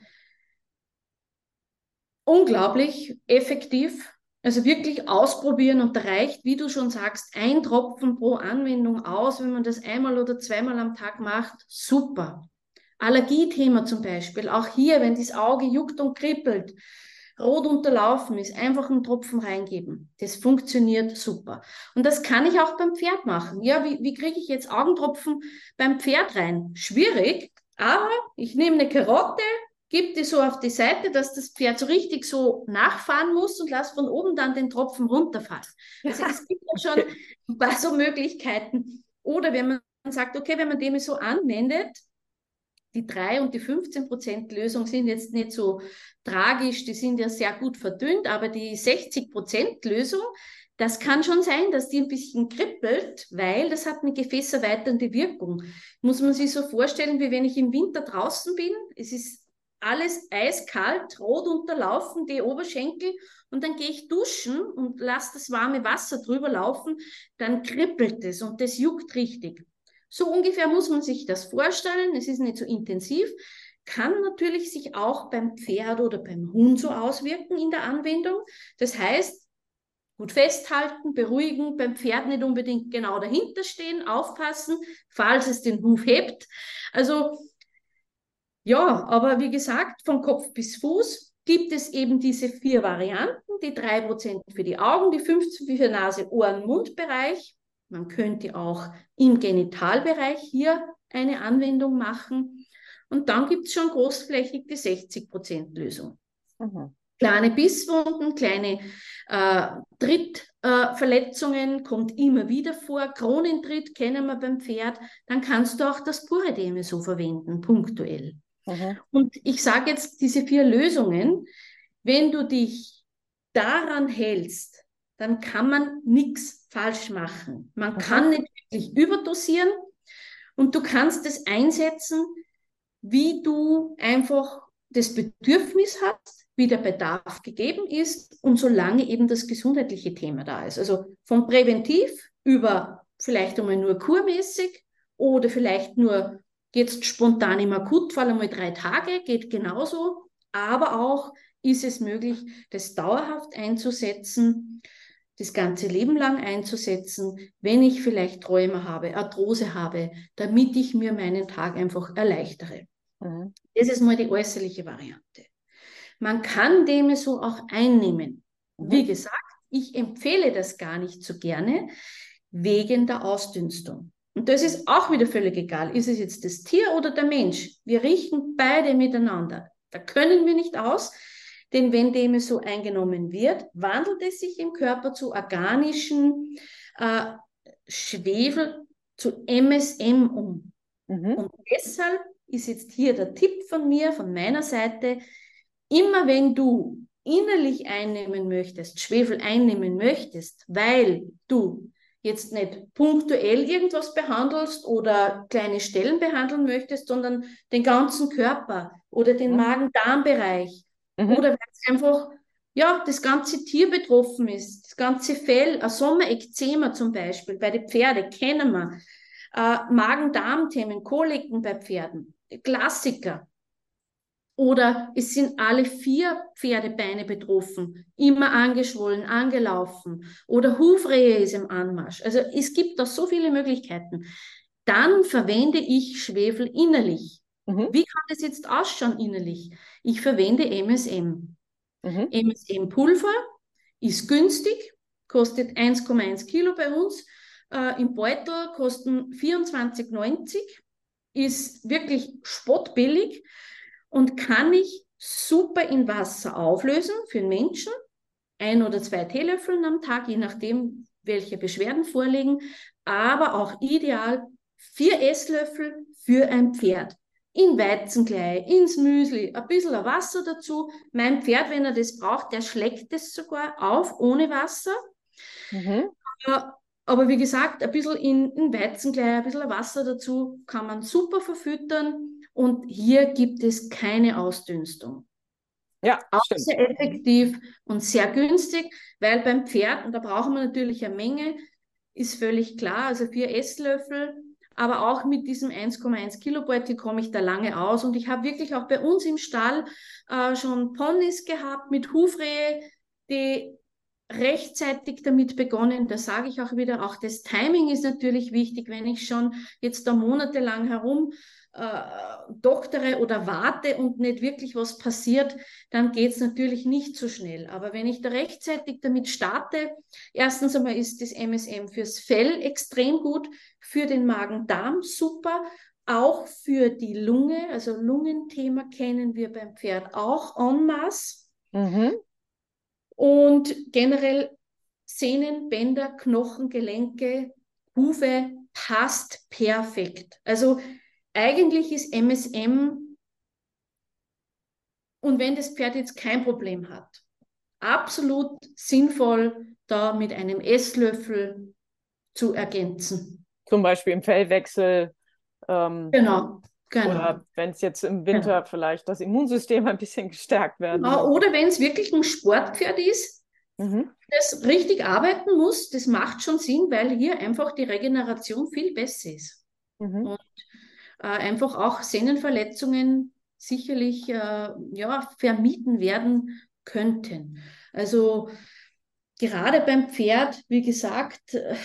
Speaker 2: unglaublich effektiv. Also wirklich ausprobieren und da reicht, wie du schon sagst, ein Tropfen pro Anwendung aus, wenn man das einmal oder zweimal am Tag macht. Super. Allergiethema zum Beispiel. Auch hier, wenn das Auge juckt und kribbelt, rot unterlaufen ist, einfach einen Tropfen reingeben. Das funktioniert super. Und das kann ich auch beim Pferd machen. Ja, wie, wie kriege ich jetzt Augentropfen beim Pferd rein? Schwierig, aber ich nehme eine Karotte, gebe die so auf die Seite, dass das Pferd so richtig so nachfahren muss und lasse von oben dann den Tropfen runterfallen. Also es gibt ja schon *laughs* ein paar so Möglichkeiten. Oder wenn man sagt, okay, wenn man dem so anwendet, die 3 und die 15 Prozent Lösung sind jetzt nicht so tragisch, die sind ja sehr gut verdünnt, aber die 60 Prozent Lösung, das kann schon sein, dass die ein bisschen kribbelt, weil das hat eine gefäßerweiternde Wirkung. Muss man sich so vorstellen, wie wenn ich im Winter draußen bin. Es ist alles eiskalt, rot unterlaufen, die Oberschenkel, und dann gehe ich duschen und lasse das warme Wasser drüber laufen, dann kribbelt es und das juckt richtig. So ungefähr muss man sich das vorstellen. Es ist nicht so intensiv, kann natürlich sich auch beim Pferd oder beim Hund so auswirken in der Anwendung. Das heißt, Gut festhalten, beruhigen, beim Pferd nicht unbedingt genau dahinter stehen, aufpassen, falls es den Huf hebt. Also ja, aber wie gesagt, von Kopf bis Fuß gibt es eben diese vier Varianten, die 3% für die Augen, die 15% für Nase, Ohren, Mundbereich. Man könnte auch im Genitalbereich hier eine Anwendung machen. Und dann gibt es schon großflächig die 60% Lösung. Mhm. Kleine Bisswunden, kleine äh, Trittverletzungen äh, kommt immer wieder vor. Kronentritt kennen wir beim Pferd. Dann kannst du auch das Purideme so verwenden, punktuell. Mhm. Und ich sage jetzt diese vier Lösungen. Wenn du dich daran hältst, dann kann man nichts falsch machen. Man mhm. kann nicht wirklich überdosieren und du kannst es einsetzen, wie du einfach das Bedürfnis hast wie der Bedarf gegeben ist und solange eben das gesundheitliche Thema da ist. Also von präventiv über vielleicht einmal nur kurmäßig oder vielleicht nur jetzt spontan im Akutfall einmal drei Tage, geht genauso. Aber auch ist es möglich, das dauerhaft einzusetzen, das ganze Leben lang einzusetzen, wenn ich vielleicht Träume habe, Arthrose habe, damit ich mir meinen Tag einfach erleichtere. Mhm. Das ist mal die äußerliche Variante. Man kann dem so auch einnehmen. Mhm. Wie gesagt, ich empfehle das gar nicht so gerne wegen der Ausdünstung. Und das ist auch wieder völlig egal. Ist es jetzt das Tier oder der Mensch? Wir riechen beide miteinander. Da können wir nicht aus. Denn wenn DMSO eingenommen wird, wandelt es sich im Körper zu organischen äh, Schwefel, zu MSM um. Mhm. Und deshalb ist jetzt hier der Tipp von mir, von meiner Seite, immer wenn du innerlich einnehmen möchtest, Schwefel einnehmen möchtest, weil du jetzt nicht punktuell irgendwas behandelst oder kleine Stellen behandeln möchtest, sondern den ganzen Körper oder den. Magen-Darm-Bereich mhm. oder weil es einfach ja, das ganze Tier betroffen ist, das ganze Fell, ein Sommerekzema zum Beispiel, bei den Pferden kennen wir, äh, Magen-Darm-Themen, Koliken bei Pferden, Klassiker. Oder es sind alle vier Pferdebeine betroffen, immer angeschwollen, angelaufen. Oder Hufrehe ist im Anmarsch. Also es gibt da so viele Möglichkeiten. Dann verwende ich Schwefel innerlich. Mhm. Wie kann das jetzt ausschauen innerlich? Ich verwende MSM. Mhm. MSM-Pulver ist günstig, kostet 1,1 Kilo bei uns. Äh, Im Beutel kosten 24,90, ist wirklich spottbillig und kann ich super in Wasser auflösen für den Menschen. Ein oder zwei Teelöffeln am Tag, je nachdem, welche Beschwerden vorliegen. Aber auch ideal vier Esslöffel für ein Pferd. In Weizenklei, ins Müsli, ein bisschen Wasser dazu. Mein Pferd, wenn er das braucht, der schlägt es sogar auf ohne Wasser. Mhm. Aber, aber, wie gesagt, ein bisschen in, in Weizenklei, ein bisschen Wasser dazu kann man super verfüttern und hier gibt es keine Ausdünstung. Ja, auch stimmt. sehr effektiv und sehr günstig, weil beim Pferd, und da brauchen wir natürlich eine Menge, ist völlig klar, also vier Esslöffel, aber auch mit diesem 1,1 Kilo Beutel komme ich da lange aus. Und ich habe wirklich auch bei uns im Stall äh, schon Ponys gehabt mit Hufrehe, die rechtzeitig damit begonnen. Da sage ich auch wieder, auch das Timing ist natürlich wichtig, wenn ich schon jetzt da monatelang herum doktere oder warte und nicht wirklich was passiert, dann geht es natürlich nicht so schnell. Aber wenn ich da rechtzeitig damit starte, erstens einmal ist das MSM fürs Fell extrem gut, für den Magen-Darm super, auch für die Lunge, also Lungenthema kennen wir beim Pferd auch en masse. Mhm. Und generell Sehnen, Bänder, Knochen, Gelenke, Hufe passt perfekt. Also eigentlich ist MSM, und wenn das Pferd jetzt kein Problem hat, absolut sinnvoll, da mit einem Esslöffel zu ergänzen.
Speaker 1: Zum Beispiel im Fellwechsel.
Speaker 2: Ähm, genau.
Speaker 1: Genau. Oder wenn es jetzt im Winter genau. vielleicht das Immunsystem ein bisschen gestärkt werden
Speaker 2: muss. Oder wenn es wirklich ein Sportpferd ist, mhm. das richtig arbeiten muss, das macht schon Sinn, weil hier einfach die Regeneration viel besser ist. Mhm. Und äh, einfach auch Sehnenverletzungen sicherlich äh, ja, vermieden werden könnten. Also gerade beim Pferd, wie gesagt, äh,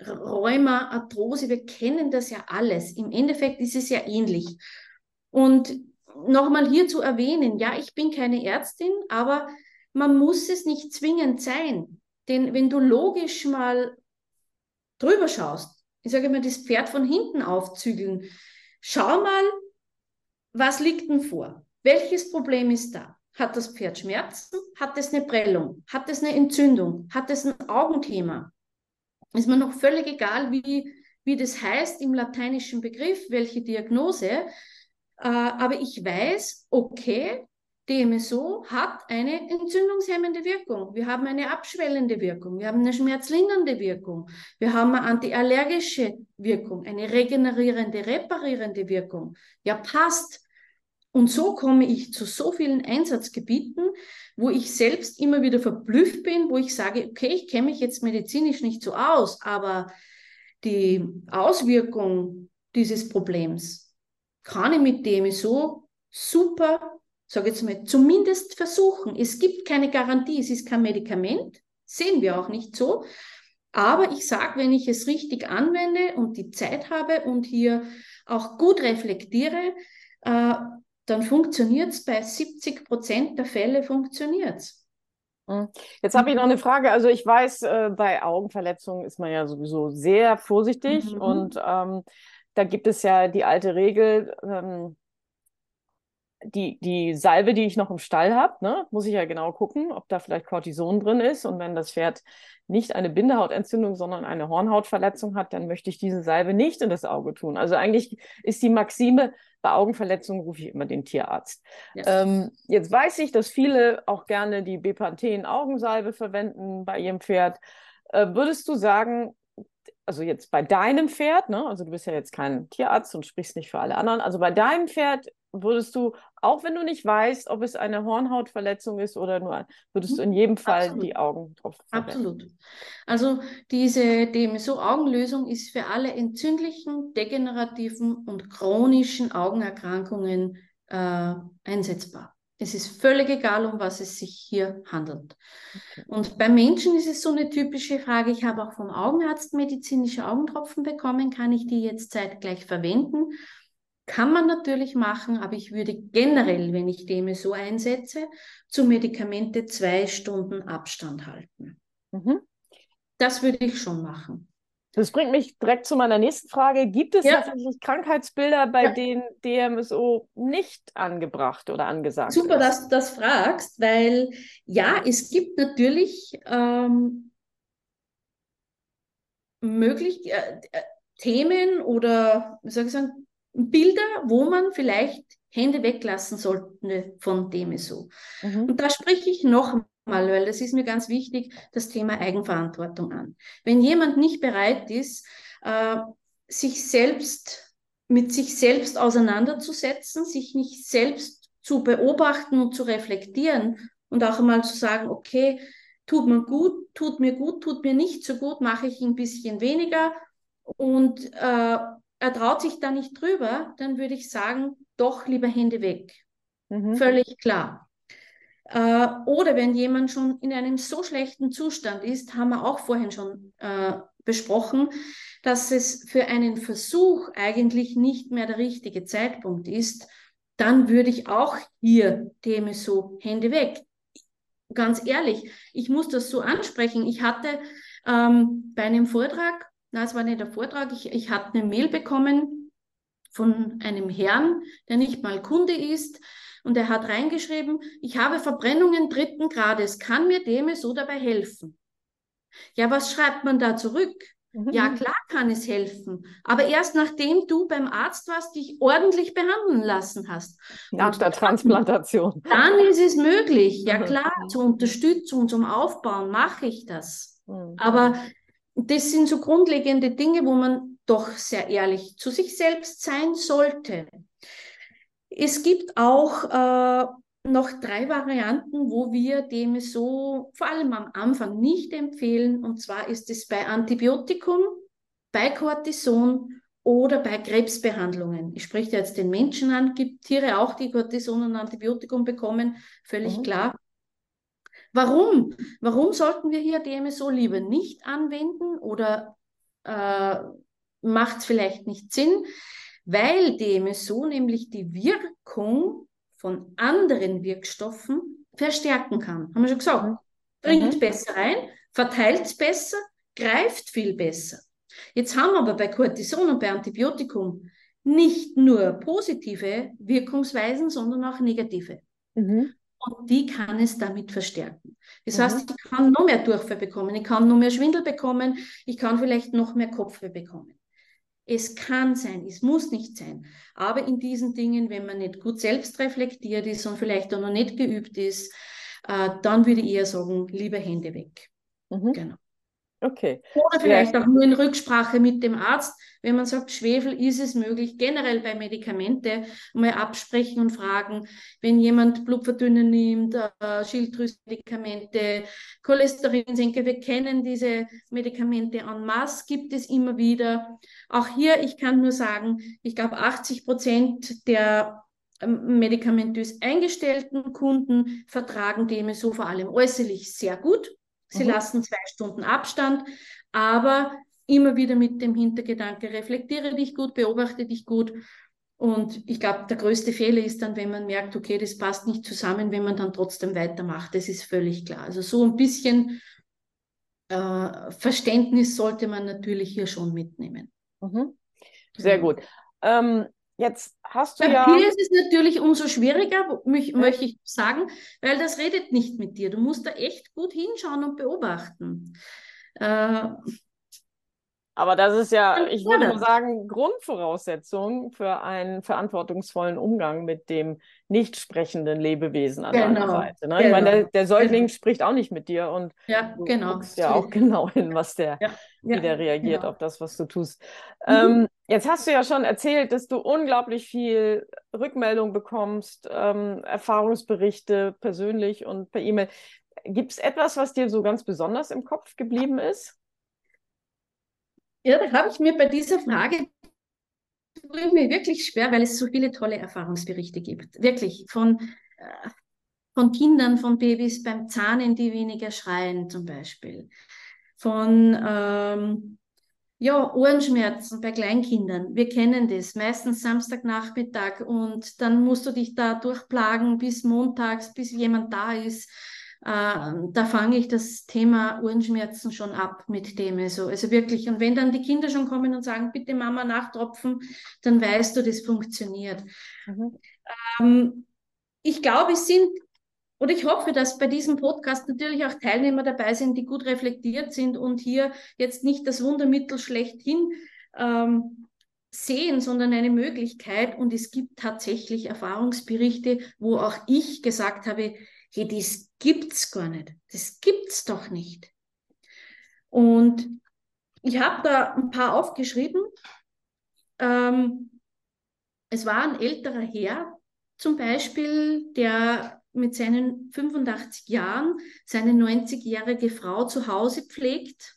Speaker 2: Rheuma, Arthrose, wir kennen das ja alles. Im Endeffekt ist es ja ähnlich. Und nochmal hier zu erwähnen, ja, ich bin keine Ärztin, aber man muss es nicht zwingend sein. Denn wenn du logisch mal drüber schaust, ich sage immer, das Pferd von hinten aufzügeln. Schau mal, was liegt denn vor? Welches Problem ist da? Hat das Pferd Schmerzen? Hat es eine Prellung? Hat es eine Entzündung? Hat es ein Augenthema? Ist mir noch völlig egal, wie, wie das heißt im lateinischen Begriff, welche Diagnose. Äh, aber ich weiß, okay, DMSO hat eine entzündungshemmende Wirkung. Wir haben eine abschwellende Wirkung. Wir haben eine schmerzlindernde Wirkung. Wir haben eine antiallergische Wirkung, eine regenerierende, reparierende Wirkung. Ja, passt. Und so komme ich zu so vielen Einsatzgebieten, wo ich selbst immer wieder verblüfft bin, wo ich sage, okay, ich kenne mich jetzt medizinisch nicht so aus, aber die Auswirkung dieses Problems kann ich mit DMSO super sage jetzt mal, zumindest versuchen. Es gibt keine Garantie, es ist kein Medikament, sehen wir auch nicht so. Aber ich sage, wenn ich es richtig anwende und die Zeit habe und hier auch gut reflektiere, äh, dann funktioniert es bei 70 Prozent der Fälle funktioniert
Speaker 1: hm. Jetzt habe ich noch eine Frage. Also ich weiß, äh, bei Augenverletzungen ist man ja sowieso sehr vorsichtig mhm. und ähm, da gibt es ja die alte Regel, ähm, die, die Salbe, die ich noch im Stall habe, ne, muss ich ja genau gucken, ob da vielleicht Cortison drin ist. Und wenn das Pferd nicht eine Bindehautentzündung, sondern eine Hornhautverletzung hat, dann möchte ich diese Salbe nicht in das Auge tun. Also eigentlich ist die Maxime, bei Augenverletzungen rufe ich immer den Tierarzt. Ja. Ähm, jetzt weiß ich, dass viele auch gerne die Bepanthen-Augensalbe verwenden bei ihrem Pferd. Äh, würdest du sagen, also jetzt bei deinem Pferd, ne, also du bist ja jetzt kein Tierarzt und sprichst nicht für alle anderen, also bei deinem Pferd würdest du, auch wenn du nicht weißt, ob es eine Hornhautverletzung ist oder nur, würdest du in jedem Fall Absolut. die Augen drauf
Speaker 2: verwenden. Absolut. Also diese DMSO-Augenlösung ist für alle entzündlichen, degenerativen und chronischen Augenerkrankungen äh, einsetzbar. Es ist völlig egal, um was es sich hier handelt. Okay. Und bei Menschen ist es so eine typische Frage. Ich habe auch vom Augenarzt medizinische Augentropfen bekommen. Kann ich die jetzt zeitgleich verwenden? Kann man natürlich machen, aber ich würde generell, wenn ich DMSO einsetze, zu Medikamente zwei Stunden Abstand halten. Mhm. Das würde ich schon machen.
Speaker 1: Das bringt mich direkt zu meiner nächsten Frage. Gibt es ja. tatsächlich Krankheitsbilder, bei ja. denen DMSO nicht angebracht oder angesagt
Speaker 2: Super, ist? dass du das fragst, weil ja, es gibt natürlich ähm, möglich äh, äh Themen oder wie soll ich sagen, Bilder, wo man vielleicht Hände weglassen sollte von DMSO. Mhm. Und da spreche ich noch mal, weil das ist mir ganz wichtig, das Thema Eigenverantwortung an. Wenn jemand nicht bereit ist, äh, sich selbst mit sich selbst auseinanderzusetzen, sich nicht selbst zu beobachten und zu reflektieren und auch einmal zu sagen, okay, tut mir gut, tut mir gut, tut mir nicht so gut, mache ich ein bisschen weniger und äh, er traut sich da nicht drüber, dann würde ich sagen, doch lieber Hände weg. Mhm. Völlig klar. Äh, oder wenn jemand schon in einem so schlechten Zustand ist, haben wir auch vorhin schon äh, besprochen, dass es für einen Versuch eigentlich nicht mehr der richtige Zeitpunkt ist, dann würde ich auch hier dem so Hände weg. Ganz ehrlich, ich muss das so ansprechen. Ich hatte ähm, bei einem Vortrag na, es war nicht der Vortrag, ich, ich hatte eine Mail bekommen von einem Herrn, der nicht mal Kunde ist. Und er hat reingeschrieben, ich habe Verbrennungen dritten Grades, kann mir dem so dabei helfen? Ja, was schreibt man da zurück? Ja, *laughs* klar kann es helfen, aber erst nachdem du beim Arzt warst, dich ordentlich behandeln lassen hast.
Speaker 1: Nach der Transplantation.
Speaker 2: Dann ist es möglich. Ja, *laughs* klar, zur Unterstützung, zum Aufbauen mache ich das. Mhm. Aber das sind so grundlegende Dinge, wo man doch sehr ehrlich zu sich selbst sein sollte. Es gibt auch äh, noch drei Varianten, wo wir dem so vor allem am Anfang nicht empfehlen. Und zwar ist es bei Antibiotikum, bei Cortison oder bei Krebsbehandlungen. Ich spreche jetzt den Menschen an, gibt Tiere auch, die Cortison und Antibiotikum bekommen, völlig mhm. klar. Warum? Warum sollten wir hier DMSO lieber nicht anwenden oder äh, macht es vielleicht nicht Sinn? Weil DMSO nämlich die Wirkung von anderen Wirkstoffen verstärken kann. Haben wir schon gesagt. Mhm. Bringt mhm. besser rein, verteilt es besser, greift viel besser. Jetzt haben wir aber bei Cortison und bei Antibiotikum nicht nur positive Wirkungsweisen, sondern auch negative. Mhm und die kann es damit verstärken. Das mhm. heißt, ich kann noch mehr Durchfall bekommen, ich kann noch mehr Schwindel bekommen, ich kann vielleicht noch mehr Kopfweh bekommen. Es kann sein, es muss nicht sein. Aber in diesen Dingen, wenn man nicht gut selbst reflektiert ist und vielleicht auch noch nicht geübt ist, äh, dann würde ich eher sagen, lieber Hände weg.
Speaker 1: Mhm. Genau. Okay.
Speaker 2: Oder vielleicht ja. auch nur in Rücksprache mit dem Arzt, wenn man sagt, Schwefel ist es möglich, generell bei Medikamente mal absprechen und fragen, wenn jemand Blutverdünner nimmt, äh, Schilddrüsenmedikamente, Cholesterinsenker, wir kennen diese Medikamente en masse, gibt es immer wieder. Auch hier, ich kann nur sagen, ich glaube 80 Prozent der ähm, medikamentös eingestellten Kunden vertragen DMSO vor allem äußerlich sehr gut. Sie mhm. lassen zwei Stunden Abstand, aber immer wieder mit dem Hintergedanke, reflektiere dich gut, beobachte dich gut. Und ich glaube, der größte Fehler ist dann, wenn man merkt, okay, das passt nicht zusammen, wenn man dann trotzdem weitermacht. Das ist völlig klar. Also so ein bisschen äh, Verständnis sollte man natürlich hier schon mitnehmen.
Speaker 1: Mhm. Sehr genau. gut. Ähm, Jetzt hast du
Speaker 2: Bei
Speaker 1: ja.
Speaker 2: Hier ist es natürlich umso schwieriger, mich, ja. möchte ich sagen, weil das redet nicht mit dir. Du musst da echt gut hinschauen und beobachten. Äh,
Speaker 1: aber das ist ja, ich würde mal sagen, Grundvoraussetzung für einen verantwortungsvollen Umgang mit dem nicht sprechenden Lebewesen an genau. deiner Seite. Ne? Genau. Ich meine, der, der Säugling genau. spricht auch nicht mit dir und
Speaker 2: ja,
Speaker 1: du
Speaker 2: genau.
Speaker 1: guckst ja auch *laughs* genau hin, was der, ja. wie der reagiert genau. auf das, was du tust. Mhm. Ähm, jetzt hast du ja schon erzählt, dass du unglaublich viel Rückmeldung bekommst, ähm, Erfahrungsberichte persönlich und per E-Mail. Gibt es etwas, was dir so ganz besonders im Kopf geblieben ist?
Speaker 2: Ja, da habe ich mir bei dieser Frage tue mir wirklich schwer, weil es so viele tolle Erfahrungsberichte gibt. Wirklich von, äh, von Kindern, von Babys beim Zahnen, die weniger schreien zum Beispiel. Von ähm, ja, Ohrenschmerzen bei Kleinkindern. Wir kennen das. Meistens Samstagnachmittag und dann musst du dich da durchplagen bis montags, bis jemand da ist. Äh, da fange ich das Thema Ohrenschmerzen schon ab mit dem. Also, also wirklich, und wenn dann die Kinder schon kommen und sagen, bitte Mama nachtropfen, dann weißt du, das funktioniert. Mhm. Ähm, ich glaube, es sind, oder ich hoffe, dass bei diesem Podcast natürlich auch Teilnehmer dabei sind, die gut reflektiert sind und hier jetzt nicht das Wundermittel schlechthin ähm, sehen, sondern eine Möglichkeit. Und es gibt tatsächlich Erfahrungsberichte, wo auch ich gesagt habe, hey, das gibt's gar nicht. Das gibt's doch nicht. Und ich habe da ein paar aufgeschrieben. Ähm, es war ein älterer Herr, zum Beispiel, der mit seinen 85 Jahren seine 90-jährige Frau zu Hause pflegt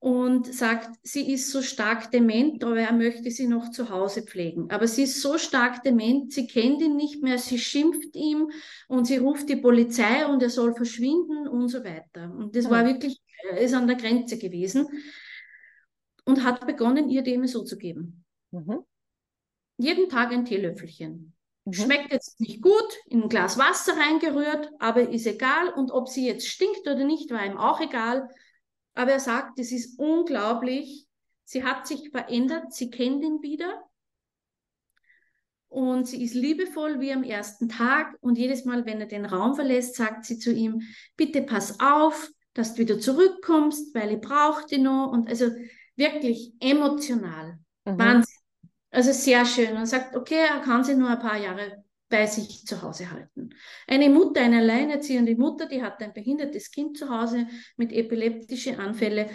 Speaker 2: und sagt, sie ist so stark dement, aber er möchte sie noch zu Hause pflegen. Aber sie ist so stark dement, sie kennt ihn nicht mehr, sie schimpft ihm und sie ruft die Polizei und er soll verschwinden und so weiter. Und das war wirklich, er ist an der Grenze gewesen und hat begonnen, ihr DMSO zu geben. Mhm. Jeden Tag ein Teelöffelchen. Mhm. Schmeckt jetzt nicht gut, in ein Glas Wasser reingerührt, aber ist egal. Und ob sie jetzt stinkt oder nicht, war ihm auch egal. Aber er sagt, es ist unglaublich. Sie hat sich verändert, sie kennt ihn wieder. Und sie ist liebevoll wie am ersten Tag. Und jedes Mal, wenn er den Raum verlässt, sagt sie zu ihm, bitte pass auf, dass du wieder zurückkommst, weil ich brauche dich noch. Und also wirklich emotional. Mhm. Wahnsinn. Also sehr schön. Und sagt, okay, er kann sie nur ein paar Jahre bei sich zu Hause halten. Eine Mutter, eine alleinerziehende Mutter, die hat ein behindertes Kind zu Hause mit epileptischen Anfällen,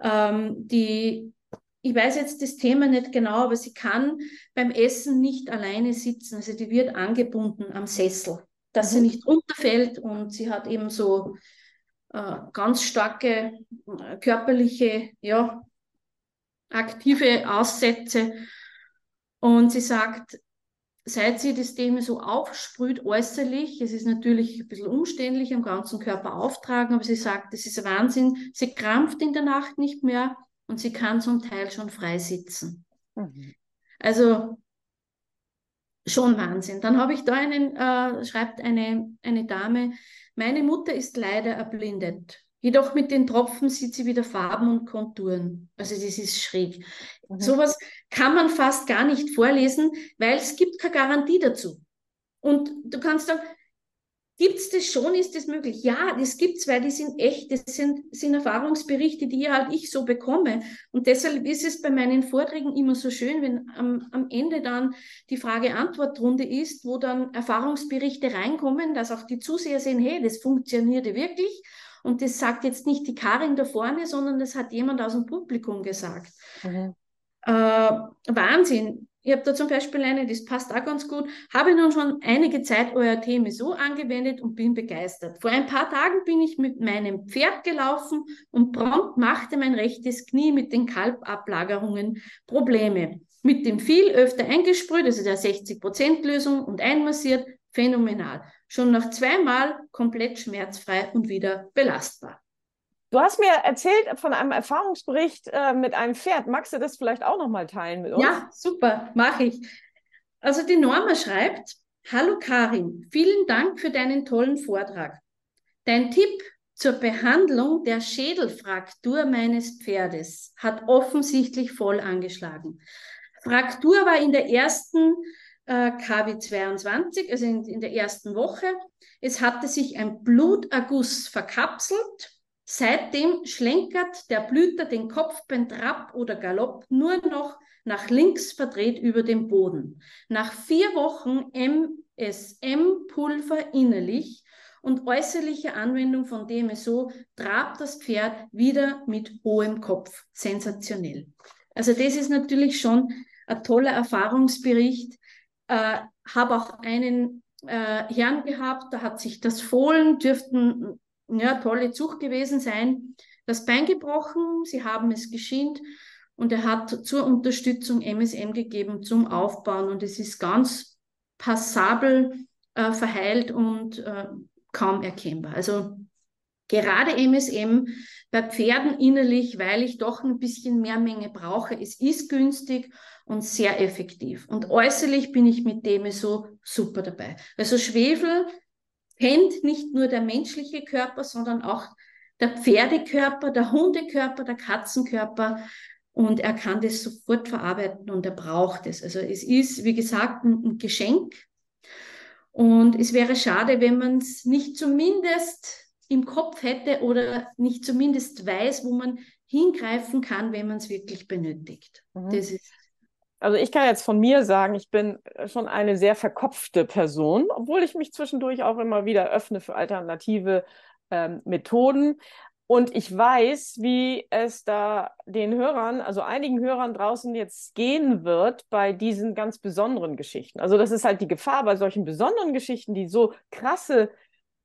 Speaker 2: ähm, die ich weiß jetzt das Thema nicht genau, aber sie kann beim Essen nicht alleine sitzen. Also die wird angebunden am Sessel, dass mhm. sie nicht runterfällt und sie hat eben so äh, ganz starke äh, körperliche, ja, aktive Aussätze. Und sie sagt, seit sie das Thema so aufsprüht äußerlich, es ist natürlich ein bisschen umständlich am ganzen Körper auftragen, aber sie sagt, das ist Wahnsinn, sie krampft in der Nacht nicht mehr und sie kann zum Teil schon frei sitzen. Mhm. Also schon Wahnsinn. Dann habe ich da einen, äh, schreibt eine, eine Dame, meine Mutter ist leider erblindet. Jedoch mit den Tropfen sieht sie wieder Farben und Konturen. Also das ist schräg. Mhm. Sowas kann man fast gar nicht vorlesen, weil es gibt keine Garantie dazu. Und du kannst sagen, gibt es das schon, ist das möglich? Ja, das gibt es, weil die sind echt, das sind, sind Erfahrungsberichte, die halt ich so bekomme. Und deshalb ist es bei meinen Vorträgen immer so schön, wenn am, am Ende dann die Frage-Antwort-Runde ist, wo dann Erfahrungsberichte reinkommen, dass auch die Zuseher sehen, hey, das funktionierte wirklich. Und das sagt jetzt nicht die Karin da vorne, sondern das hat jemand aus dem Publikum gesagt. Mhm. Äh, Wahnsinn. Ich habe da zum Beispiel eine, das passt auch ganz gut, habe nun schon einige Zeit euer TMSO angewendet und bin begeistert. Vor ein paar Tagen bin ich mit meinem Pferd gelaufen und prompt machte mein rechtes Knie mit den Kalbablagerungen Probleme. Mit dem viel öfter eingesprüht, also der 60%-Lösung und einmassiert, phänomenal. Schon nach zweimal komplett schmerzfrei und wieder belastbar.
Speaker 1: Du hast mir erzählt von einem Erfahrungsbericht äh, mit einem Pferd. Magst du das vielleicht auch noch mal teilen mit uns?
Speaker 2: Ja, super, mache ich. Also die Norma schreibt, Hallo Karin, vielen Dank für deinen tollen Vortrag. Dein Tipp zur Behandlung der Schädelfraktur meines Pferdes hat offensichtlich voll angeschlagen. Fraktur war in der ersten äh, KW22, also in, in der ersten Woche. Es hatte sich ein Bluterguss verkapselt. Seitdem schlenkert der Blüter den Kopf beim Trab oder Galopp nur noch nach links verdreht über dem Boden. Nach vier Wochen MSM-Pulver innerlich und äußerlicher Anwendung von DMSO trabt das Pferd wieder mit hohem Kopf. Sensationell. Also das ist natürlich schon ein toller Erfahrungsbericht. Äh, Habe auch einen äh, Herrn gehabt, da hat sich das Fohlen, dürften ja, tolle Zucht gewesen sein, das Bein gebrochen, sie haben es geschient und er hat zur Unterstützung MSM gegeben zum Aufbauen und es ist ganz passabel äh, verheilt und äh, kaum erkennbar. Also gerade MSM bei Pferden innerlich, weil ich doch ein bisschen mehr Menge brauche. Es ist günstig und sehr effektiv. Und äußerlich bin ich mit dem so super dabei. Also Schwefel kennt nicht nur der menschliche Körper, sondern auch der Pferdekörper, der Hundekörper, der Katzenkörper. Und er kann das sofort verarbeiten und er braucht es. Also es ist, wie gesagt, ein, Geschenk. Und es wäre schade, wenn man es nicht zumindest im Kopf hätte oder nicht zumindest weiß, wo man hingreifen kann, wenn man es wirklich benötigt. Mhm. Das ist
Speaker 1: also ich kann jetzt von mir sagen, ich bin schon eine sehr verkopfte Person, obwohl ich mich zwischendurch auch immer wieder öffne für alternative ähm, Methoden. Und ich weiß, wie es da den Hörern, also einigen Hörern draußen jetzt gehen wird bei diesen ganz besonderen Geschichten. Also das ist halt die Gefahr bei solchen besonderen Geschichten, die so krasse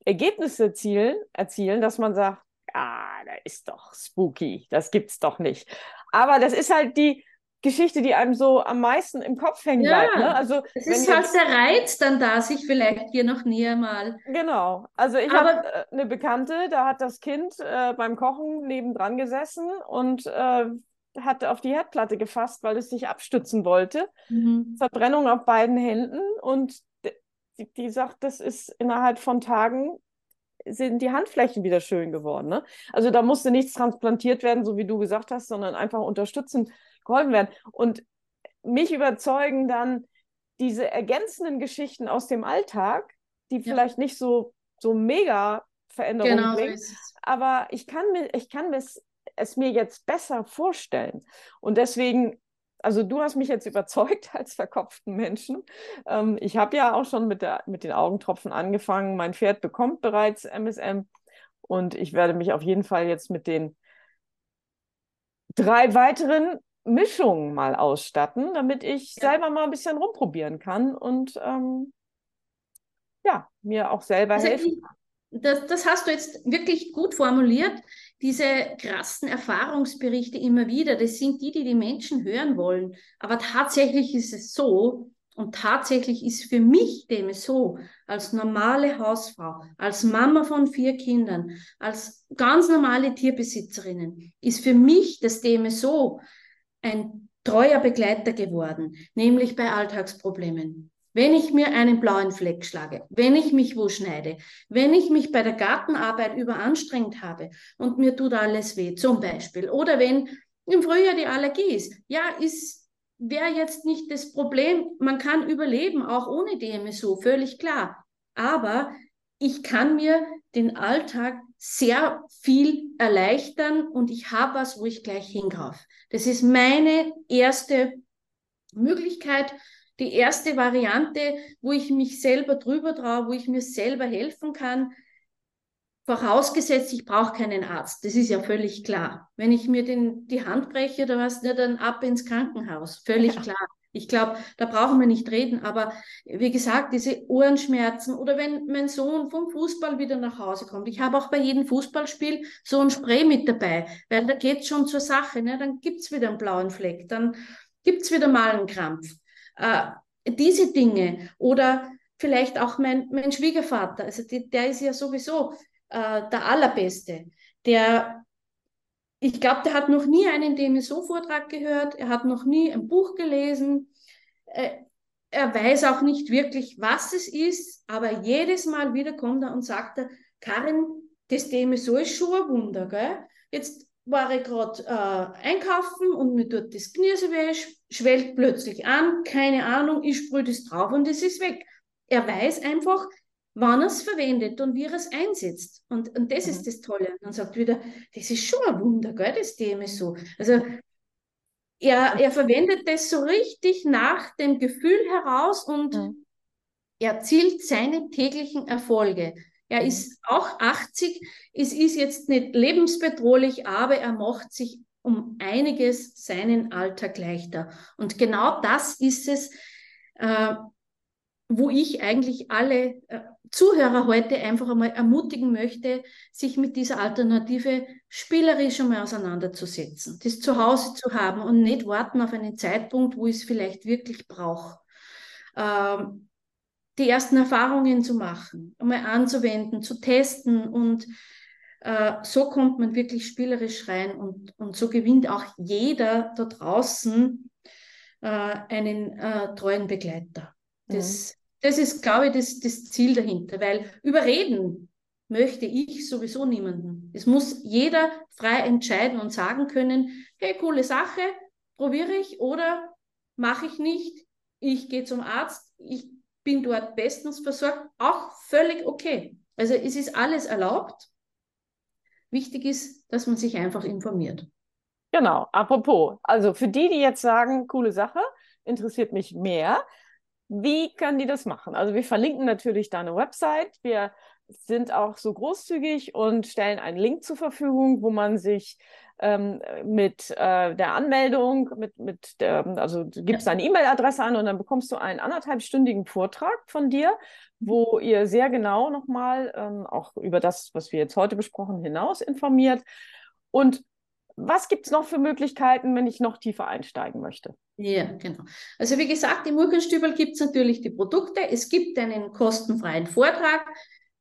Speaker 1: Ergebnisse erzielen, erzielen dass man sagt, ah, da ist doch spooky, das gibt's doch nicht. Aber das ist halt die Geschichte, die einem so am meisten im Kopf hängen ja, bleibt. Ne?
Speaker 2: Also, es ist halt der Reiz dann da, sich vielleicht hier noch näher mal.
Speaker 1: Genau. Also ich habe äh, eine Bekannte, da hat das Kind äh, beim Kochen nebendran gesessen und äh, hat auf die Herdplatte gefasst, weil es sich abstützen wollte. Mhm. Verbrennung auf beiden Händen und die, die sagt, das ist innerhalb von Tagen sind die Handflächen wieder schön geworden. Ne? Also da musste nichts transplantiert werden, so wie du gesagt hast, sondern einfach unterstützen, geholfen werden. Und mich überzeugen dann diese ergänzenden Geschichten aus dem Alltag, die ja. vielleicht nicht so, so mega Veränderungen genau, bringen, so aber ich kann mir, ich kann es, es mir jetzt besser vorstellen. Und deswegen also du hast mich jetzt *laughs* überzeugt als verkopften Menschen. Ähm, ich habe ja auch schon mit, der, mit den Augentropfen angefangen. Mein Pferd bekommt bereits MSM und ich werde mich auf jeden Fall jetzt mit den drei weiteren Mischungen mal ausstatten, damit ich ja. selber mal ein bisschen rumprobieren kann und ähm, ja, mir auch selber also helfen kann.
Speaker 2: Das, das hast du jetzt wirklich gut formuliert diese krassen Erfahrungsberichte immer wieder, das sind die, die die Menschen hören wollen. Aber tatsächlich ist es so, und tatsächlich ist für mich dem so, als normale Hausfrau, als Mama von vier Kindern, als ganz normale Tierbesitzerinnen, ist für mich das dem so ein treuer Begleiter geworden, nämlich bei Alltagsproblemen. Wenn ich mir einen blauen Fleck schlage, wenn ich mich wo schneide, wenn ich mich bei der Gartenarbeit überanstrengt habe und mir tut alles weh, zum Beispiel, oder wenn im Frühjahr die Allergie ist, ja, ist, wäre jetzt nicht das Problem. Man kann überleben, auch ohne DMSO, völlig klar. Aber ich kann mir den Alltag sehr viel erleichtern und ich habe was, wo ich gleich hingreife. Das ist meine erste Möglichkeit, die erste Variante, wo ich mich selber drüber traue, wo ich mir selber helfen kann, vorausgesetzt, ich brauche keinen Arzt. Das ist ja völlig klar. Wenn ich mir den, die Hand breche oder was, dann ab ins Krankenhaus. Völlig ja. klar. Ich glaube, da brauchen wir nicht reden. Aber wie gesagt, diese Ohrenschmerzen oder wenn mein Sohn vom Fußball wieder nach Hause kommt. Ich habe auch bei jedem Fußballspiel so ein Spray mit dabei, weil da geht es schon zur Sache. Ne? Dann es wieder einen blauen Fleck, dann gibt es wieder mal einen Krampf. Äh, diese Dinge oder vielleicht auch mein, mein Schwiegervater, also die, der ist ja sowieso äh, der Allerbeste. Der, ich glaube, der hat noch nie einen DMSO-Vortrag gehört, er hat noch nie ein Buch gelesen, äh, er weiß auch nicht wirklich, was es ist, aber jedes Mal wieder kommt er und sagt er, Karin, das DMSO ist schon ein Wunder, gell? Jetzt war ich gerade äh, einkaufen und mir tut das Gemüse weh, schwellt plötzlich an, keine Ahnung, ich sprühe das drauf und es ist weg. Er weiß einfach, wann er es verwendet und wie er es einsetzt. Und, und das mhm. ist das Tolle. Und dann sagt wieder, das ist schon ein Wunder, gell, das so. Also er, er verwendet das so richtig nach dem Gefühl heraus und mhm. erzielt seine täglichen Erfolge. Er ist auch 80, es ist jetzt nicht lebensbedrohlich, aber er macht sich um einiges seinen Alltag leichter. Und genau das ist es, äh, wo ich eigentlich alle äh, Zuhörer heute einfach einmal ermutigen möchte, sich mit dieser Alternative spielerisch einmal auseinanderzusetzen, das zu Hause zu haben und nicht warten auf einen Zeitpunkt, wo ich es vielleicht wirklich brauche. Ähm, die ersten Erfahrungen zu machen, einmal anzuwenden, zu testen und äh, so kommt man wirklich spielerisch rein und, und so gewinnt auch jeder da draußen äh, einen äh, treuen Begleiter. Das, mhm. das ist, glaube ich, das, das Ziel dahinter, weil überreden möchte ich sowieso niemanden. Es muss jeder frei entscheiden und sagen können, hey, coole Sache, probiere ich oder mache ich nicht, ich gehe zum Arzt, ich bin dort bestens versorgt, auch völlig okay. Also es ist alles erlaubt. Wichtig ist, dass man sich einfach informiert.
Speaker 1: Genau, apropos, also für die, die jetzt sagen, coole Sache, interessiert mich mehr, wie können die das machen? Also wir verlinken natürlich deine Website, wir sind auch so großzügig und stellen einen Link zur Verfügung, wo man sich ähm, mit äh, der Anmeldung, mit, mit der, also du gibst deine E-Mail-Adresse an und dann bekommst du einen anderthalbstündigen Vortrag von dir, wo ihr sehr genau nochmal ähm, auch über das, was wir jetzt heute besprochen, hinaus informiert. Und was gibt es noch für Möglichkeiten, wenn ich noch tiefer einsteigen möchte?
Speaker 2: Ja, genau. Also wie gesagt, im Urkenstübel gibt es natürlich die Produkte. Es gibt einen kostenfreien Vortrag